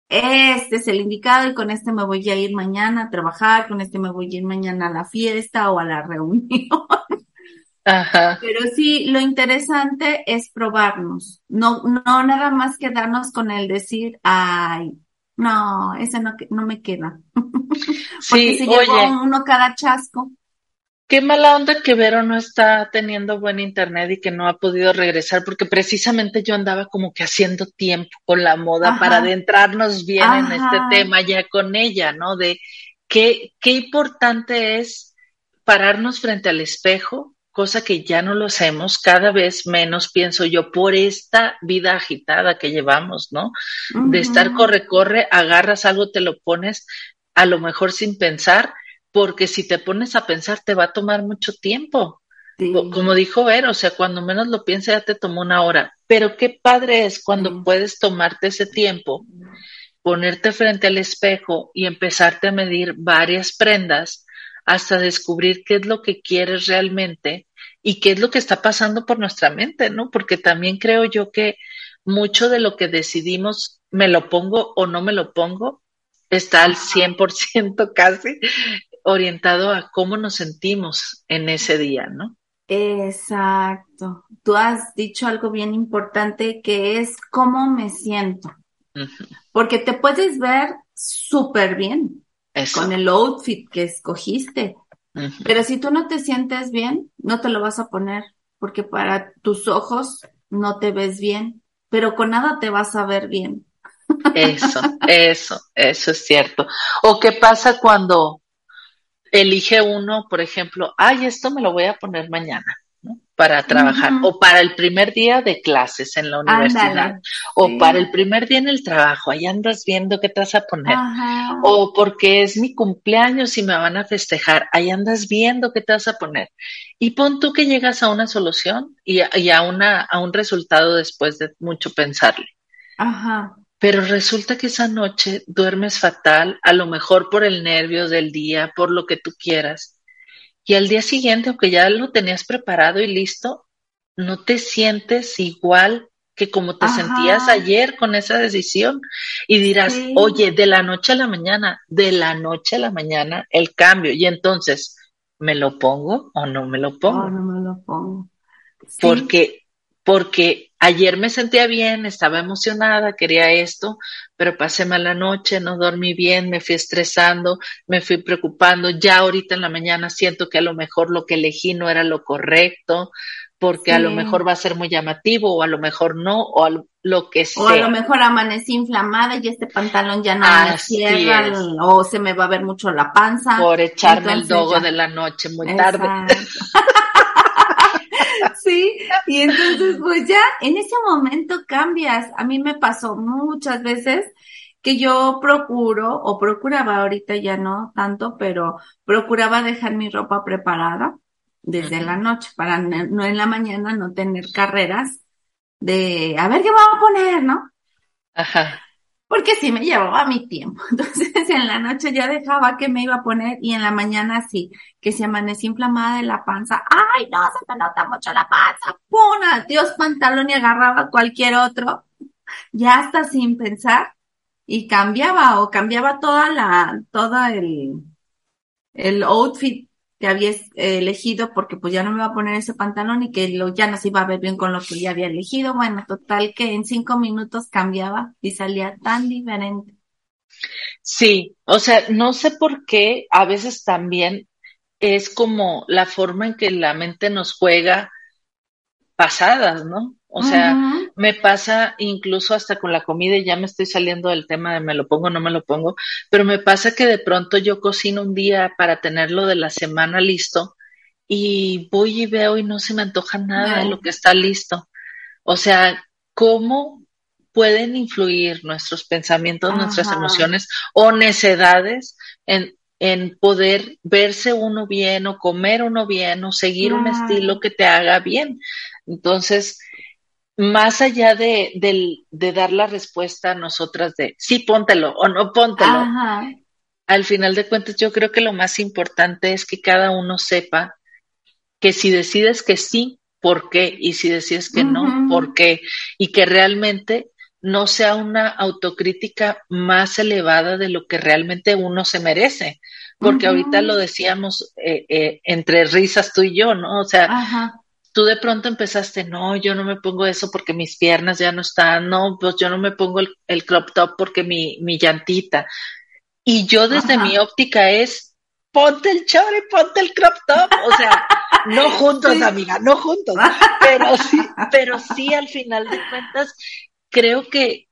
este es el indicado y con este me voy a ir mañana a trabajar, con este me voy a ir mañana a la fiesta o a la reunión. Ajá. Pero sí, lo interesante es probarnos, no, no nada más quedarnos con el decir, ay, no, ese no, no me queda. Porque Sí, se llevó oye, uno cada chasco. Qué mala onda que Vero no está teniendo buen internet y que no ha podido regresar, porque precisamente yo andaba como que haciendo tiempo con la moda Ajá. para adentrarnos bien en este tema ya con ella, ¿no? De qué, qué importante es pararnos frente al espejo, cosa que ya no lo hacemos, cada vez menos, pienso yo, por esta vida agitada que llevamos, ¿no? de estar corre, corre, agarras algo, te lo pones a lo mejor sin pensar, porque si te pones a pensar te va a tomar mucho tiempo. Sí. Como dijo Ver, o sea, cuando menos lo piensa ya te tomó una hora. Pero qué padre es cuando Sí. puedes tomarte ese tiempo, ponerte frente al espejo y empezarte a medir varias prendas hasta descubrir qué es lo que quieres realmente y qué es lo que está pasando por nuestra mente, ¿no? Porque también creo yo que mucho de lo que decidimos, me lo pongo o no me lo pongo, está al 100% casi orientado a cómo nos sentimos en ese día, ¿no? Exacto. Tú has dicho algo bien importante que es cómo me siento. Porque te puedes ver súper bien Eso. con el outfit que escogiste, pero si tú no te sientes bien, no te lo vas a poner, porque para tus ojos no te ves bien, pero con nada te vas a ver bien. Eso, eso, eso es cierto. O qué pasa cuando elige uno, por ejemplo, ay, esto me lo voy a poner mañana, ¿no? Para trabajar, o para el primer día de clases en la universidad, Ándale. o Sí. para el primer día en el trabajo, ahí andas viendo qué te vas a poner. Ajá. O porque es mi cumpleaños y me van a festejar, ahí andas viendo qué te vas a poner. Y pon tú que llegas a una solución y a, y a una, a un resultado después de mucho pensarle. Ajá. Pero resulta que esa noche duermes fatal, a lo mejor por el nervio del día, por lo que tú quieras. Y al día siguiente, aunque ya lo tenías preparado y listo, no te sientes igual que como te Ajá. sentías ayer con esa decisión. Y dirás, Sí. oye, de la noche a la mañana, de la noche a la mañana, el cambio. Y entonces, ¿me lo pongo o no me lo pongo? Oh, no me lo pongo. Sí. porque, porque ayer me sentía bien, estaba emocionada, quería esto, pero pasé mala noche, no dormí bien, me fui estresando, me fui preocupando, ya ahorita en la mañana siento que a lo mejor lo que elegí no era lo correcto, porque a lo mejor va a ser muy llamativo, o a lo mejor no, o a lo, que O a lo sea. mejor amanecí inflamada y este pantalón ya no me cierra, es. o se me va a ver mucho la panza. Por echarme el dogo ya. de la noche muy tarde. Sí, y entonces pues ya en ese momento cambias. A mí me pasó muchas veces que yo procuro, o procuraba ahorita ya no tanto, pero procuraba dejar mi ropa preparada desde la noche para no no en la mañana no tener carreras de a ver qué me voy a poner, ¿no? Ajá. Porque sí me llevaba mi tiempo. Entonces en la noche ya dejaba que me iba a poner y en la mañana sí, que se amanecía inflamada de la panza. Ay, no, se me nota mucho la panza. ¡Pum! Dios pantalón y agarraba cualquier otro. Ya hasta sin pensar y cambiaba o cambiaba toda la, toda el, el outfit que había elegido porque pues ya no me iba a poner ese pantalón y que lo, ya no se iba a ver bien con lo que ya había elegido. Bueno, total que en cinco minutos cambiaba y salía tan diferente. Sí, o sea, no sé por qué a veces también es como la forma en que la mente nos juega pasadas, ¿no? O sea, me pasa incluso hasta con la comida y ya me estoy saliendo del tema de me lo pongo, no me lo pongo, pero me pasa que de pronto yo cocino un día para tenerlo de la semana listo y voy y veo y no se me antoja nada de lo que está listo. O sea, ¿cómo pueden influir nuestros pensamientos, nuestras emociones o necedades en, en poder verse uno bien o comer uno bien o seguir un estilo que te haga bien? Entonces, más allá de, de, dar la respuesta a nosotras de sí, póntelo o no póntelo, al final de cuentas yo creo que lo más importante es que cada uno sepa que si decides que sí, ¿por qué? Y si decides que no, ¿por qué? Y que realmente no sea una autocrítica más elevada de lo que realmente uno se merece. Porque ahorita lo decíamos eh, eh, entre risas tú y yo, ¿no? O sea, tú de pronto empezaste, no, yo no me pongo eso porque mis piernas ya no están, no, pues yo no me pongo el, crop top porque mi, mi llantita. Y yo desde mi óptica es, ponte el short y ponte el crop top. O sea, no juntos, amiga, no juntos. Pero sí, pero sí, al final de cuentas, creo que,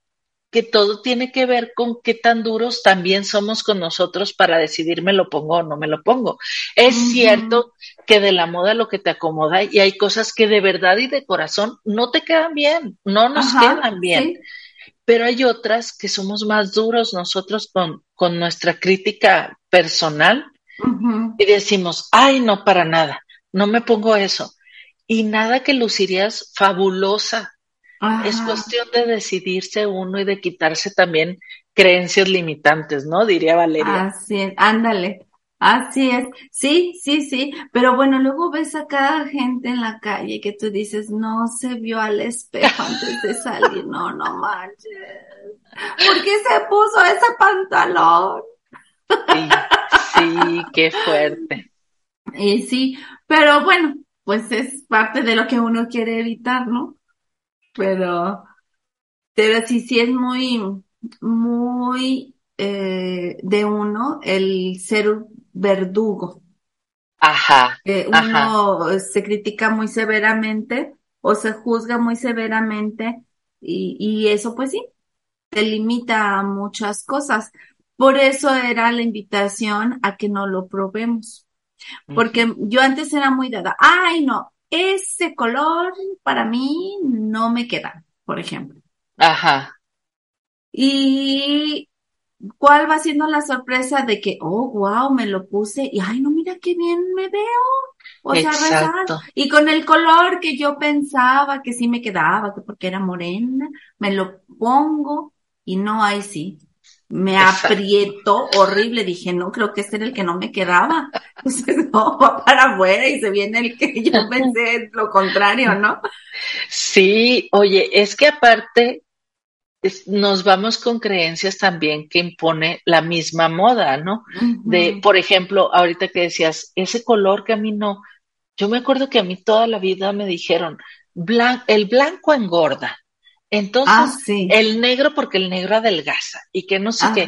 que todo tiene que ver con qué tan duros también somos con nosotros para decidir me lo pongo o no me lo pongo. Es cierto que de la moda lo que te acomoda y hay cosas que de verdad y de corazón no te quedan bien, no nos quedan bien. Pero hay otras que somos más duros nosotros con, con nuestra crítica personal y decimos, ay, no, para nada, no me pongo eso. Y nada que lucirías fabulosa es cuestión de decidirse uno y de quitarse también creencias limitantes, ¿no? Diría Valeria. Así es, ándale. Así es, sí, sí, sí, pero bueno, luego ves a cada gente en la calle que tú dices, no se vio al espejo antes de salir, no, no manches. ¿Por qué se puso ese pantalón? Sí, sí, qué fuerte. Y sí, pero bueno, pues es parte de lo que uno quiere evitar, ¿no? Pero, pero sí, sí es muy, muy eh, de uno el ser verdugo. Ajá. uno se critica muy severamente o se juzga muy severamente y, y eso pues sí, te limita a muchas cosas. Por eso era la invitación a que no lo probemos. Porque yo antes era muy dada, ay no, ese color para mí no me queda, por ejemplo. Ajá. Y cuál va siendo la sorpresa de que, oh, wow, me lo puse y, ay, no, mira qué bien me veo. O sea, Exacto. y con el color que yo pensaba que sí me quedaba, que porque era morena, me lo pongo y no, hay sí me aprieto horrible. Dije, no, creo que este era el que no me quedaba. Entonces, no, va para afuera y se viene el que yo pensé lo contrario, ¿no? Sí, oye, es que aparte nos vamos con creencias también que impone la misma moda, ¿no? De, por ejemplo, ahorita que decías, ese color que a mí no, yo me acuerdo que a mí toda la vida me dijeron, el blanco engorda. Entonces, ah, el negro porque el negro adelgaza y que no sé qué.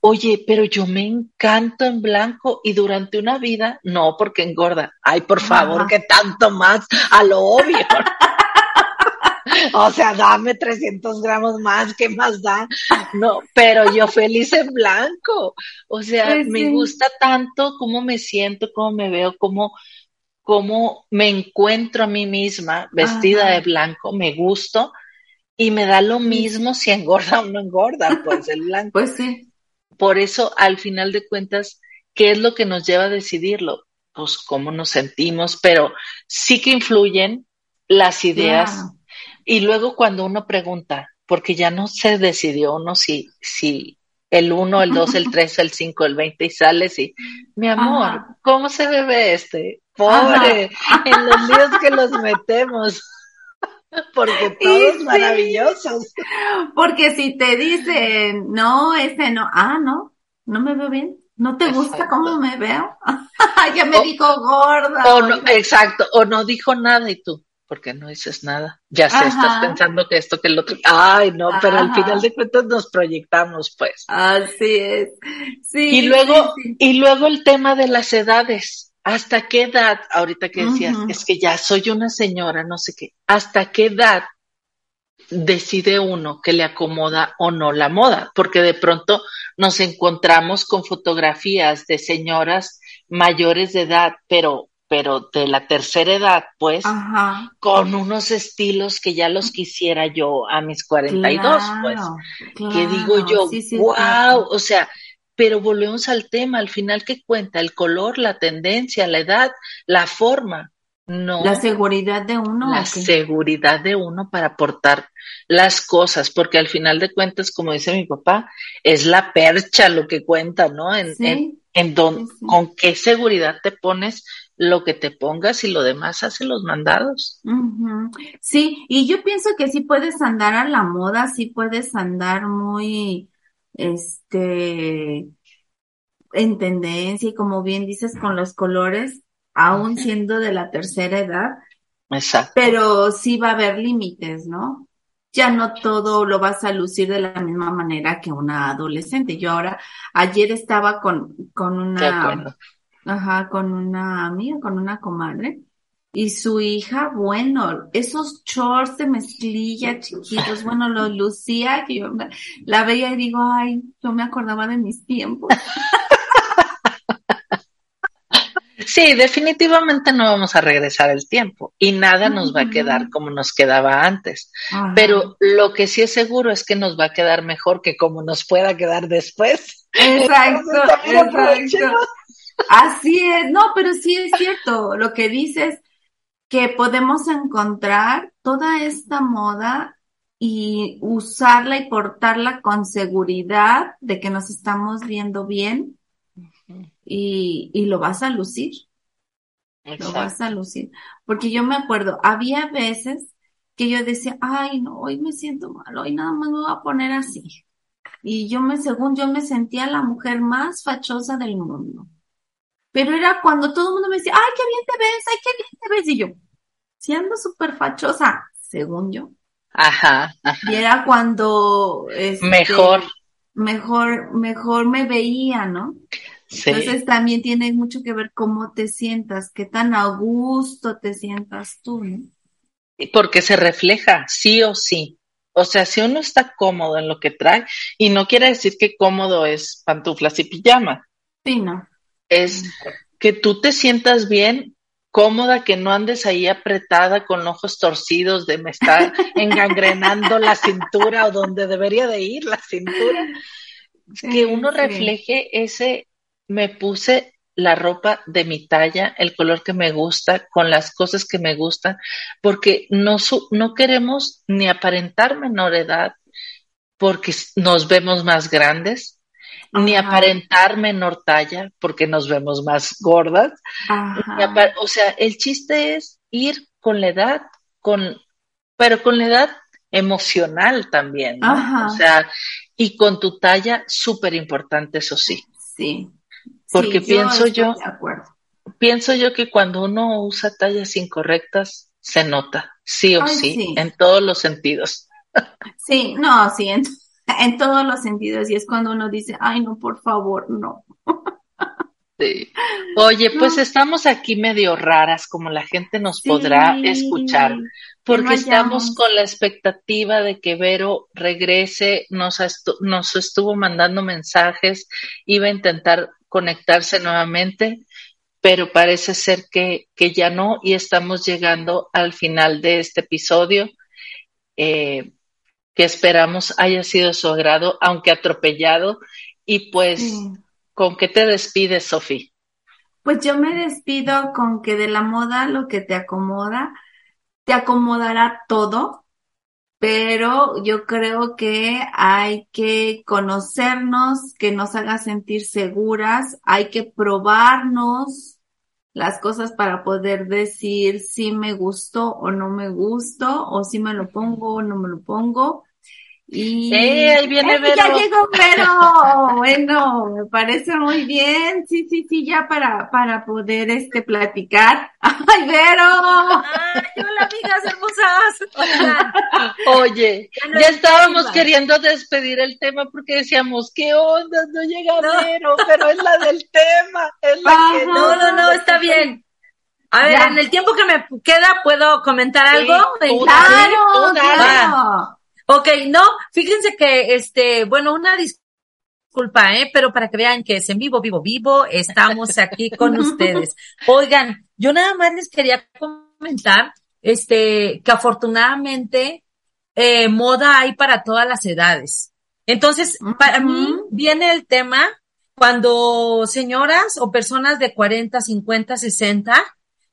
Oye, pero yo me encanto en blanco y durante una vida, no, porque engorda. Ay, por favor, que tanto más a lo obvio. o sea, dame 300 gramos más, ¿qué más da? No, pero yo feliz en blanco. O sea, pues me gusta tanto cómo me siento, cómo me veo, cómo, cómo me encuentro a mí misma vestida de blanco, me gusto y me da lo mismo si engorda o no engorda, pues el blanco. Pues sí. Por eso, al final de cuentas, ¿qué es lo que nos lleva a decidirlo? Pues cómo nos sentimos, pero sí que influyen las ideas. Y luego cuando uno pregunta, porque ya no se decidió uno si, si el 1, el 2, el 3, el 5, el 20 y sales y, mi amor, ¿cómo se bebe este? Pobre, en los líos que los metemos. Porque todos maravillosos. Porque si te dicen, no, ese no, ah, no, no me veo bien. ¿No te gusta cómo me veo? ya me dijo gorda. O no, exacto, o no dijo nada y tú, ¿por qué no dices nada? Ya sé, estás pensando que esto, que el otro. Ay, no, pero al final de cuentas nos proyectamos, pues. Así es. Sí. Y luego, y luego el tema de las edades. ¿Hasta qué edad, ahorita que decías, es que ya soy una señora, no sé qué, ¿hasta qué edad decide uno que le acomoda o no la moda? Porque de pronto nos encontramos con fotografías de señoras mayores de edad, pero pero de la tercera edad, pues, con unos estilos que ya los quisiera yo a mis 42, pues, que digo yo, wow, o sea, pero volvemos al tema, al final que cuenta el color, la tendencia, la edad, la forma, no. La seguridad de uno. La seguridad de uno para aportar las cosas, porque al final de cuentas, como dice mi papá, es la percha lo que cuenta, ¿no? En, en, con qué seguridad te pones lo que te pongas y lo demás hace los mandados. Sí, y yo pienso que sí puedes andar a la moda, sí puedes andar muy este, en tendencia y como bien dices con los colores, aún siendo de la tercera edad. Exacto. Pero sí va a haber límites, ¿no? Ya no todo lo vas a lucir de la misma manera que una adolescente. Yo ahora, ayer estaba con, con una, ajá, con una amiga, con una comadre, y su hija, bueno, esos shorts de mezclilla chiquitos, bueno, los lucía, que yo la veía y digo, ay, yo me acordaba de mis tiempos. Sí, definitivamente no vamos a regresar el tiempo y nada nos va a quedar como nos quedaba antes. Pero lo que sí es seguro es que nos va a quedar mejor que como nos pueda quedar después. Exacto, exacto. Así es, no, pero sí es cierto lo que dices que podemos encontrar toda esta moda y usarla y portarla con seguridad de que nos estamos viendo bien y, y lo vas a lucir. Lo vas a lucir. Porque yo me acuerdo, había veces que yo decía, ay, no, hoy me siento mal, hoy nada más me voy a poner así. Y yo me, según yo me sentía la mujer más fachosa del mundo. Pero era cuando todo el mundo me decía, ay, qué bien te ves, ay, qué bien te ves. Y yo, siendo súper fachosa, según yo. Ajá, Y era cuando... Este, mejor. Mejor, mejor me veía, ¿no? Sí. Entonces también tiene mucho que ver cómo te sientas, qué tan a gusto te sientas tú, ¿no? Porque se refleja, sí o sí. O sea, si uno está cómodo en lo que trae, y no quiere decir que cómodo es pantuflas y pijama. Sí, no. Es que tú te sientas bien cómoda, que no andes ahí apretada con ojos torcidos de me está engangrenando la cintura o donde debería de ir la cintura. que uno refleje ese, me puse la ropa de mi talla, el color que me gusta, con las cosas que me gustan, porque no, no queremos ni aparentar menor edad porque nos vemos más grandes, ni aparentar menor talla porque nos vemos más gordas. O sea, el chiste es ir con la edad, con, pero con la edad emocional también, ¿no? O sea, y con tu talla súper importante, eso sí. Sí. Porque pienso yo, pienso yo que cuando uno usa tallas incorrectas, se nota, sí o sí, en todos los sentidos. Sí, no, sí, en en todos los sentidos y es cuando uno dice, ay no, por favor, no. Sí. Oye, pues estamos aquí medio raras, como la gente nos podrá escuchar, porque estamos con la expectativa de que Vero regrese, nos, nos estuvo mandando mensajes, iba a intentar conectarse nuevamente, pero parece ser que, que ya no y estamos llegando al final de este episodio. Eh, que esperamos haya sido su agrado, aunque atropellado. Y pues, ¿con qué te despides, Sofía? Pues yo me despido con que de la moda lo que te acomoda, te acomodará todo, pero yo creo que hay que conocernos, que nos haga sentir seguras, hay que probarnos las cosas para poder decir si me gustó o no me gustó, o si me lo pongo o no me lo pongo. Y ¡Eh, ahí viene ¡Eh, Vero! ya llegó Vero. bueno, me parece muy bien. Sí, sí, sí, ya para, para poder este platicar. ¡Ay, Vero! Ay, hola, amigas hermosas. Oye, Ya no ya es estábamos queriendo despedir el tema porque decíamos, ¿qué onda? No llega No. Vero, pero es la del tema, es la que Ajá. No, no, no, está bien. A ver, Ya. en el tiempo que me queda, ¿puedo comentar Sí, algo? dale. Claro, dale. claro. Ok, no, fíjense que, este, bueno, una disculpa, ¿eh? Pero para que vean que es en vivo, vivo, vivo, estamos aquí con ustedes. Oigan, yo nada más les quería comentar, este, que afortunadamente, eh, moda hay para todas las edades. Entonces, para mí viene el tema cuando señoras o personas de 40, 50, 60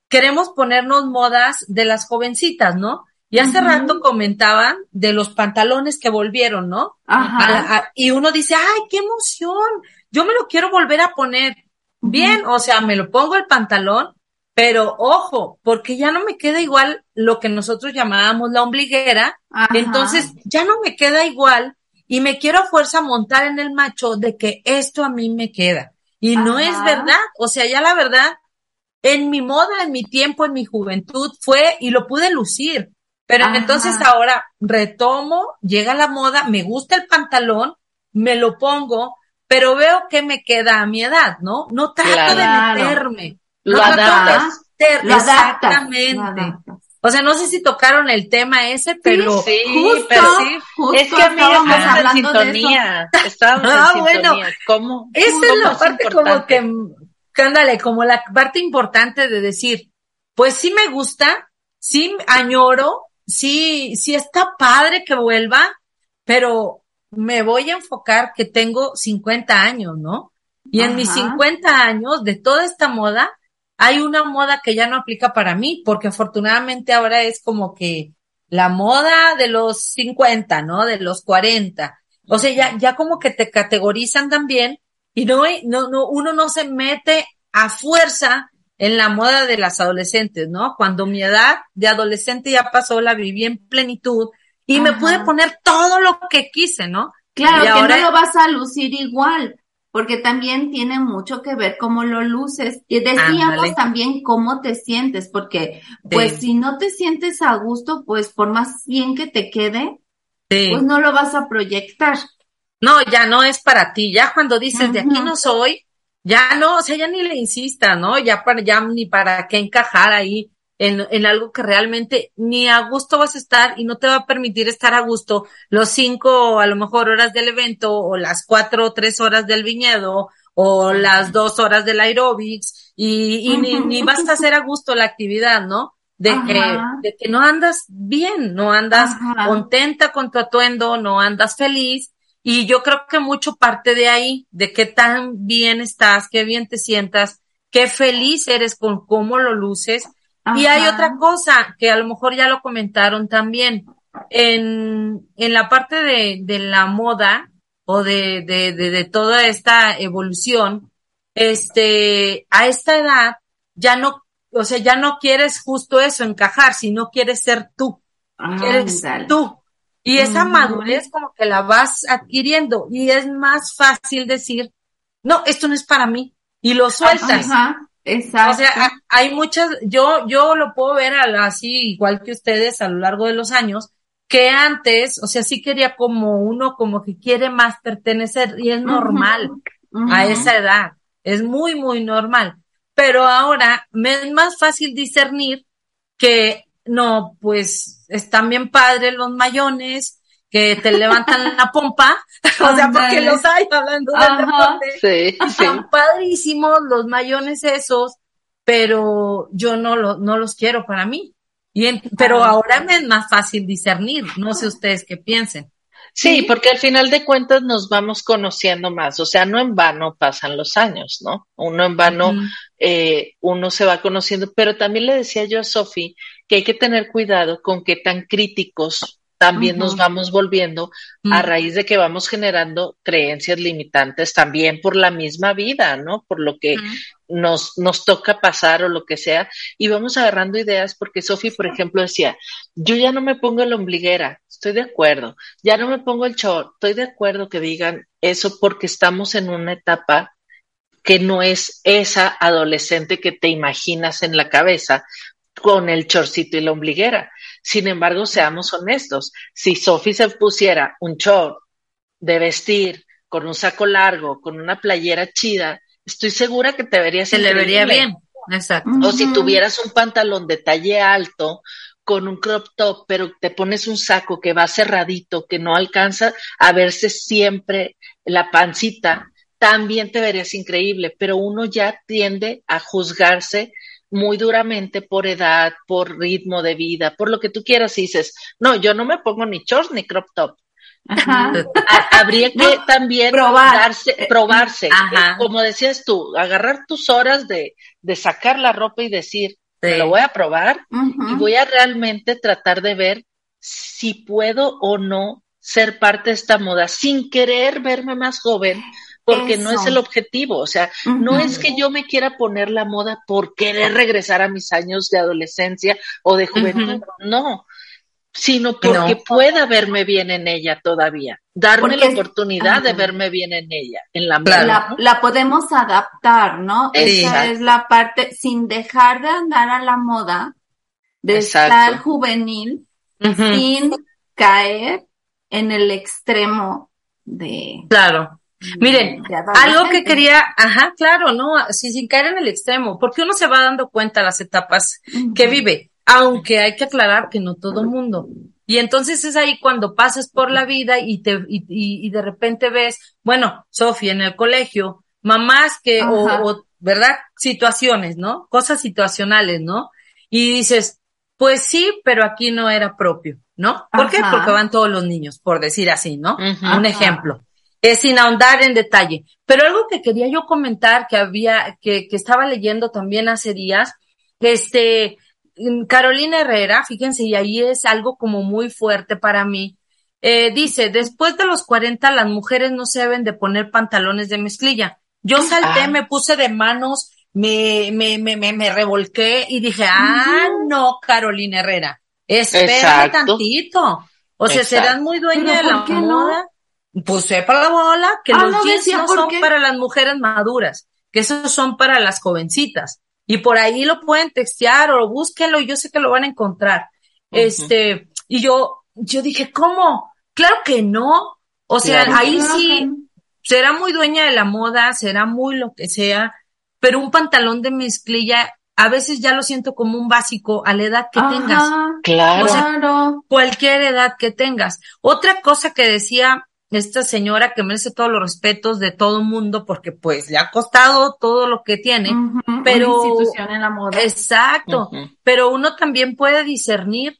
queremos ponernos modas de las jovencitas, ¿no? Y hace rato comentaban de los pantalones que volvieron, ¿no? Ajá. A- a- y uno dice, ay, qué emoción, yo me lo quiero volver a poner. Bien, o sea, me lo pongo el pantalón, pero ojo, porque ya no me queda igual lo que nosotros llamábamos la ombliguera, entonces ya no me queda igual y me quiero a fuerza montar en el macho de que esto a mí me queda. Y no es verdad, o sea, ya la verdad, en mi moda, en mi tiempo, en mi juventud fue y lo pude lucir. Pero Ajá. entonces ahora retomo, llega la moda, me gusta el pantalón, me lo pongo, pero veo que me queda a mi edad, ¿no? No trato Claro. de meterme. Lo no trato de Lo Exactamente. adaptas. O sea, no sé si tocaron el tema ese, pero Sí, Justo, pero sí. justo Es que amiga, estábamos estábamos en hablando de eso. sintonía. Estábamos Ah, en bueno. sintonía. ¿Cómo? esa es ¿Cómo la parte como importante? que, que ándale, como la parte importante de decir, pues sí me gusta, sí añoro, sí, sí está padre que vuelva, pero me voy a enfocar que tengo 50 años, ¿no? Y en mis Ajá. 50 años de toda esta moda, hay una moda que ya no aplica para mí, porque afortunadamente ahora es como que la moda de los 50, ¿no? De los 40. O sea, ya, ya como que te categorizan también y no, no, no, uno no se mete a fuerza en la moda de las adolescentes, ¿no? Cuando mi edad de adolescente ya pasó, la viví en plenitud y me pude poner todo lo que quise, ¿no? Claro, Y que ahora- no lo vas a lucir igual, porque también tiene mucho que ver cómo lo luces. Y decíamos Ándale. también cómo te sientes, porque pues Sí. si no te sientes a gusto, pues por más bien que te quede, Sí. pues no lo vas a proyectar. No, ya no es para ti. Ya cuando dices de aquí no soy, ya no, o sea, ya ni le insistas, ¿no? Ya para, ya ni para qué encajar ahí en, en algo que realmente ni a gusto vas a estar y no te va a permitir estar a gusto los cinco, a lo mejor horas del evento o las cuatro o tres horas del viñedo o las dos horas del aerobics y, y ni, ni vas a hacer a gusto la actividad, ¿no? De que, de que no andas bien, no andas Ajá. contenta con tu atuendo, no andas feliz. Y yo creo que mucho parte de ahí, de qué tan bien estás, qué bien te sientas, qué feliz eres con cómo lo luces. Y hay otra cosa que a lo mejor ya lo comentaron también. En, en la parte de, de la moda o de, de, de, de toda esta evolución, este, a esta edad ya no, o sea, ya no quieres justo eso, encajar, sino quieres ser tú eres Ándale. tú. Y esa madurez como que la vas adquiriendo y es más fácil decir, no, esto no es para mí y lo sueltas. Ajá, exacto. O sea, ha- hay muchas, yo, yo lo puedo ver así, igual que ustedes a lo largo de los años, que antes, o sea, sí quería como uno como que quiere más pertenecer y es normal a esa edad, es muy, muy normal. Pero ahora me es más fácil discernir que no, pues están bien padres los mayones, que te levantan la pompa, o sea, porque los hay hablando del Ajá. deporte. Sí, sí. Están padrísimos los mayones esos, pero yo no, lo, no los quiero para mí. Y en- pero Ah. ahora me es más fácil discernir, no sé ustedes qué piensen. Sí, porque al final de cuentas nos vamos conociendo más, o sea, no en vano pasan los años, ¿no? Uno en vano, eh, uno se va conociendo, pero también le decía yo a Sofi que hay que tener cuidado con qué tan críticos también nos vamos volviendo a raíz de que vamos generando creencias limitantes también por la misma vida, ¿no? Por lo que nos, nos toca pasar o lo que sea, y vamos agarrando ideas porque Sofi, por ejemplo, decía, yo ya no me pongo la ombliguera, estoy de acuerdo, ya no me pongo el short, estoy de acuerdo que digan eso porque estamos en una etapa que no es esa adolescente que te imaginas en la cabeza con el chorcito y la ombliguera. Sin embargo, seamos honestos, si Sophie se pusiera un short de vestir con un saco largo, con una playera chida, estoy segura que te verías Se le vería bien, exacto. O si tuvieras un pantalón de talle alto con un crop top, pero te pones un saco que va cerradito, que no alcanza a verse siempre la pancita, también te verías increíble, pero uno ya tiende a juzgarse muy duramente por edad, por ritmo de vida, por lo que tú quieras y dices, no, yo no me pongo ni shorts ni crop top. Habría que también darse, probarse, como decías tú, agarrar tus horas de, de sacar la ropa y decir, lo voy a probar y voy a realmente tratar de ver si puedo o no ser parte de esta moda sin querer verme más joven, porque no es el objetivo, o sea, no es que yo me quiera poner la moda por querer regresar a mis años de adolescencia o de juventud, no, sino porque pueda verme bien en ella todavía, darme la oportunidad de verme bien en ella, en la moda. La, podemos adaptar, ¿no? Esa es la parte, sin dejar de andar a la moda, de estar juvenil, sin caer en el extremo de... Claro. Miren, algo que quería, ajá, claro, no, sí, sin caer en el extremo, porque uno se va dando cuenta las etapas que vive, aunque hay que aclarar que no todo mundo. Y entonces es ahí cuando pasas por la vida y te, y, y, de repente ves, bueno, Sofía en el colegio, mamás que, o, o, ¿verdad? Situaciones, ¿no? Cosas situacionales, ¿no? Y dices, pues sí, pero aquí no era propio, ¿no? ¿Por qué? Porque van todos los niños, por decir así, ¿no? Un ejemplo es sin ahondar en detalle. Pero algo que quería yo comentar que había, que, que estaba leyendo también hace días, este, mm, Carolina Herrera, fíjense, y ahí es algo como muy fuerte para mí. Eh, dice, después de los 40 las mujeres no se deben de poner pantalones de mezclilla. Yo salté, ah. me puse de manos, me, me, me, me, me revolqué y dije, ah, no, Carolina Herrera, espera tantito. O sea, serán muy dueña de la moda. Pues sepa la bola que ah, los jeans no son para las mujeres maduras, que esos son para las jovencitas. Y por ahí lo pueden textear o búsquenlo y yo sé que lo van a encontrar. Este, y yo, yo dije, ¿cómo? Claro que no. O sea, ahí sí será muy dueña de la moda, será muy lo que sea, pero un pantalón de mezclilla a veces ya lo siento como un básico a la edad que tengas. Claro. cualquier edad que tengas. Otra cosa que decía esta señora que merece todos los respetos de todo mundo porque pues le ha costado todo lo que tiene, pero Una institución en la moda. Exacto, pero uno también puede discernir,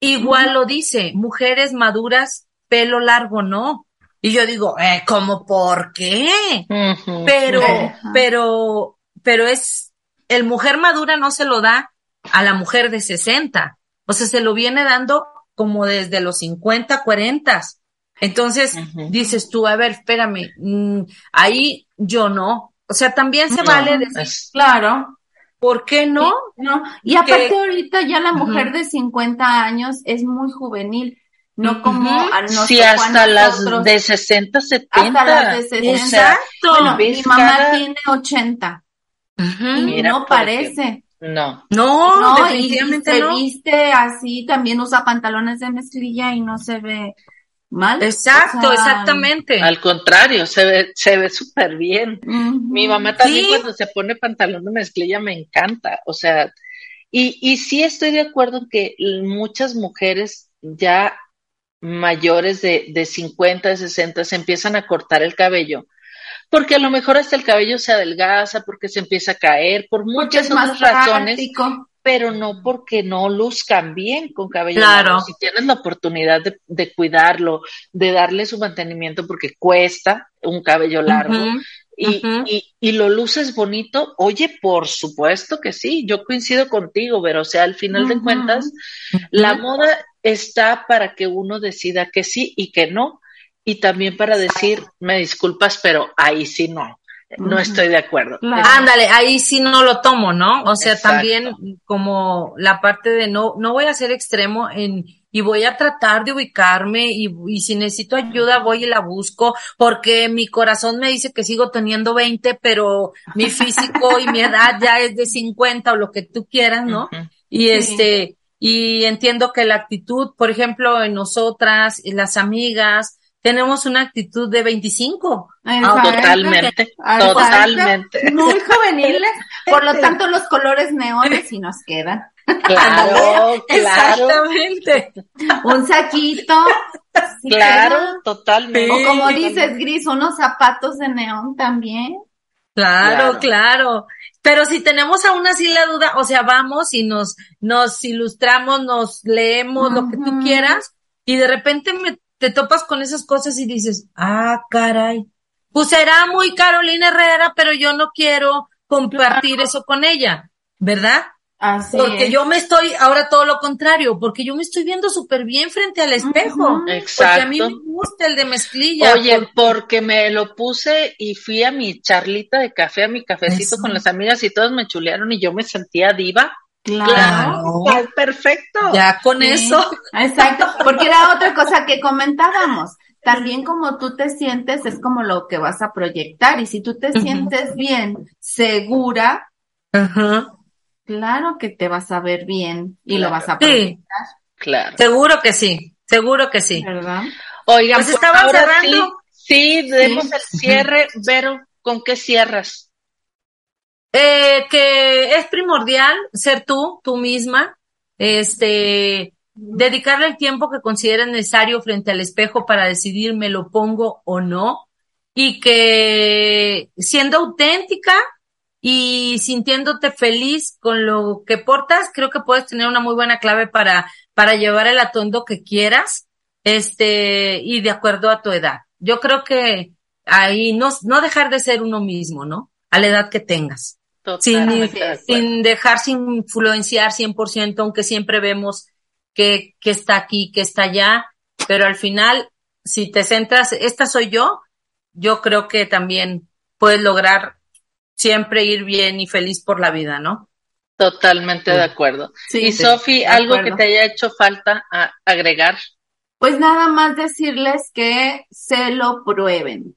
igual lo dice, mujeres maduras, pelo largo no. Y yo digo, eh, ¿cómo por qué? Pero, pero, pero es, el mujer madura no se lo da a la mujer de 60. O sea, se lo viene dando como desde los 50, 40. Entonces dices tú, a ver, espérame, mm, ahí yo no. O sea, también se vale decir, claro, ¿por qué no? no. Y aparte ahorita ya la mujer de 50 años es muy juvenil. No como a nosotros. Sí, hasta las de 60, 70. Hasta las de 60. Exacto. Bueno, mi mamá tiene 80. Y no parece. No. No, no definitivamente y, se viste así, también usa pantalones de mezclilla y no se ve mal. Exacto, exactamente. Al contrario, se ve, se ve súper bien. Mi mamá también cuando se pone pantalón de mezclilla me encanta, o sea, y, y sí estoy de acuerdo en que muchas mujeres ya mayores de, de 50, de 60 se empiezan a cortar el cabello, porque a lo mejor hasta el cabello se adelgaza, porque se empieza a caer, por muchas otras razones pero no porque no luzcan bien con cabello largo. Si tienes la oportunidad de, cuidarlo, de darle su mantenimiento porque cuesta un cabello largo y, y, y, lo luces bonito, oye, por supuesto que sí, yo coincido contigo, pero o sea, al final de cuentas, la moda está para que uno decida que sí y que no, y también para decir, me disculpas, pero ahí sí no, no estoy de acuerdo. Ándale, ahí sí no lo tomo, ¿no? O sea, también como la parte de no, no voy a ser extremo en, y voy a tratar de ubicarme y, y si necesito ayuda voy y la busco porque mi corazón me dice que sigo teniendo 20, pero mi físico y mi edad ya es de 50 o lo que tú quieras, ¿no? Y este, y entiendo que la actitud, por ejemplo, en nosotras, en las amigas, tenemos una actitud de 25. Totalmente, totalmente. Muy juveniles, por lo tanto los colores neones sí nos quedan. Claro, claro. Exactamente. Un saquito. claro, totalmente. O como dices, Gris, unos zapatos de neón también. Claro, claro, Pero si tenemos aún así la duda, o sea, vamos y nos, nos ilustramos, nos leemos lo que tú quieras, y de repente me, te topas con esas cosas y dices, ah, caray, pues será muy Carolina Herrera, pero yo no quiero compartir eso con ella, ¿verdad? Así porque yo me estoy, ahora todo lo contrario, porque yo me estoy viendo súper bien frente al espejo. Exacto. Porque a mí me gusta el de mezclilla. Oye, porque... me lo puse y fui a mi charlita de café, a mi cafecito con las amigas y todos me chulearon y yo me sentía diva. Claro. perfecto. Ya con eso. Exacto, porque era otra cosa que comentábamos. También como tú te sientes es como lo que vas a proyectar y si tú te sientes bien, segura, claro que te vas a ver bien y lo vas a proyectar. Claro. Seguro que sí, seguro que sí. ¿Verdad? Oigan, Pues pues estaban cerrando. Sí, sí, demos el cierre. Vero, ¿con qué cierras? Eh, que es primordial ser tú, tú misma, este, dedicarle el tiempo que consideres necesario frente al espejo para decidir me lo pongo o no, y que siendo auténtica y sintiéndote feliz con lo que portas, creo que puedes tener una muy buena clave para, para llevar el atuendo que quieras, este, y de acuerdo a tu edad. Yo creo que ahí no, no dejar de ser uno mismo, ¿no? A la edad que tengas sin, Totalmente de acuerdo. sin dejarse influenciar 100%, aunque siempre vemos que, que está aquí, que está allá, pero al final, si te centras, esta soy yo, yo creo que también puedes lograr siempre ir bien y feliz por la vida, ¿no? Totalmente de acuerdo. Sí, y sí, Sofi, algo que te haya hecho falta a- agregar. Pues nada más decirles que se lo prueben,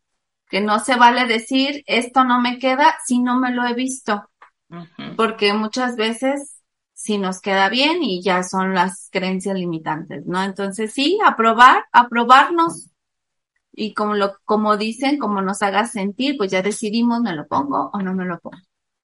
que no se vale decir esto no me queda si no me lo he visto, porque muchas veces sí nos queda bien y ya son las creencias limitantes, ¿no? Entonces sí, aprobar, aprobarnos y como lo, como dicen, como nos haga sentir, pues ya decidimos me lo pongo o no me lo pongo.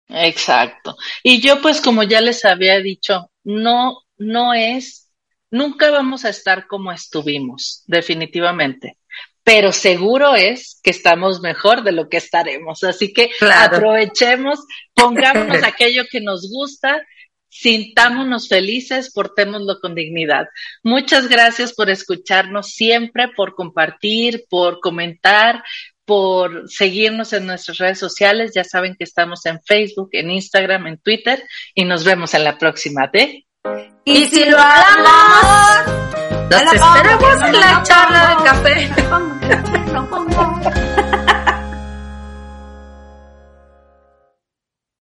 Exacto. Y yo pues como ya les había dicho, no, no es, nunca vamos a estar como estuvimos, definitivamente. Pero seguro es que estamos mejor de lo que estaremos. Así que Claro. aprovechemos, pongámonos aquello que nos gusta, sintámonos felices, portémoslo con dignidad. Muchas gracias por escucharnos siempre, por compartir, por comentar, por seguirnos en nuestras redes sociales. Ya saben que estamos en Facebook, en Instagram, en Twitter y nos vemos en la próxima de Y si lo hablamos, Me nos lo pongo, esperamos en la charla de café. Me lo pongo, me lo pongo.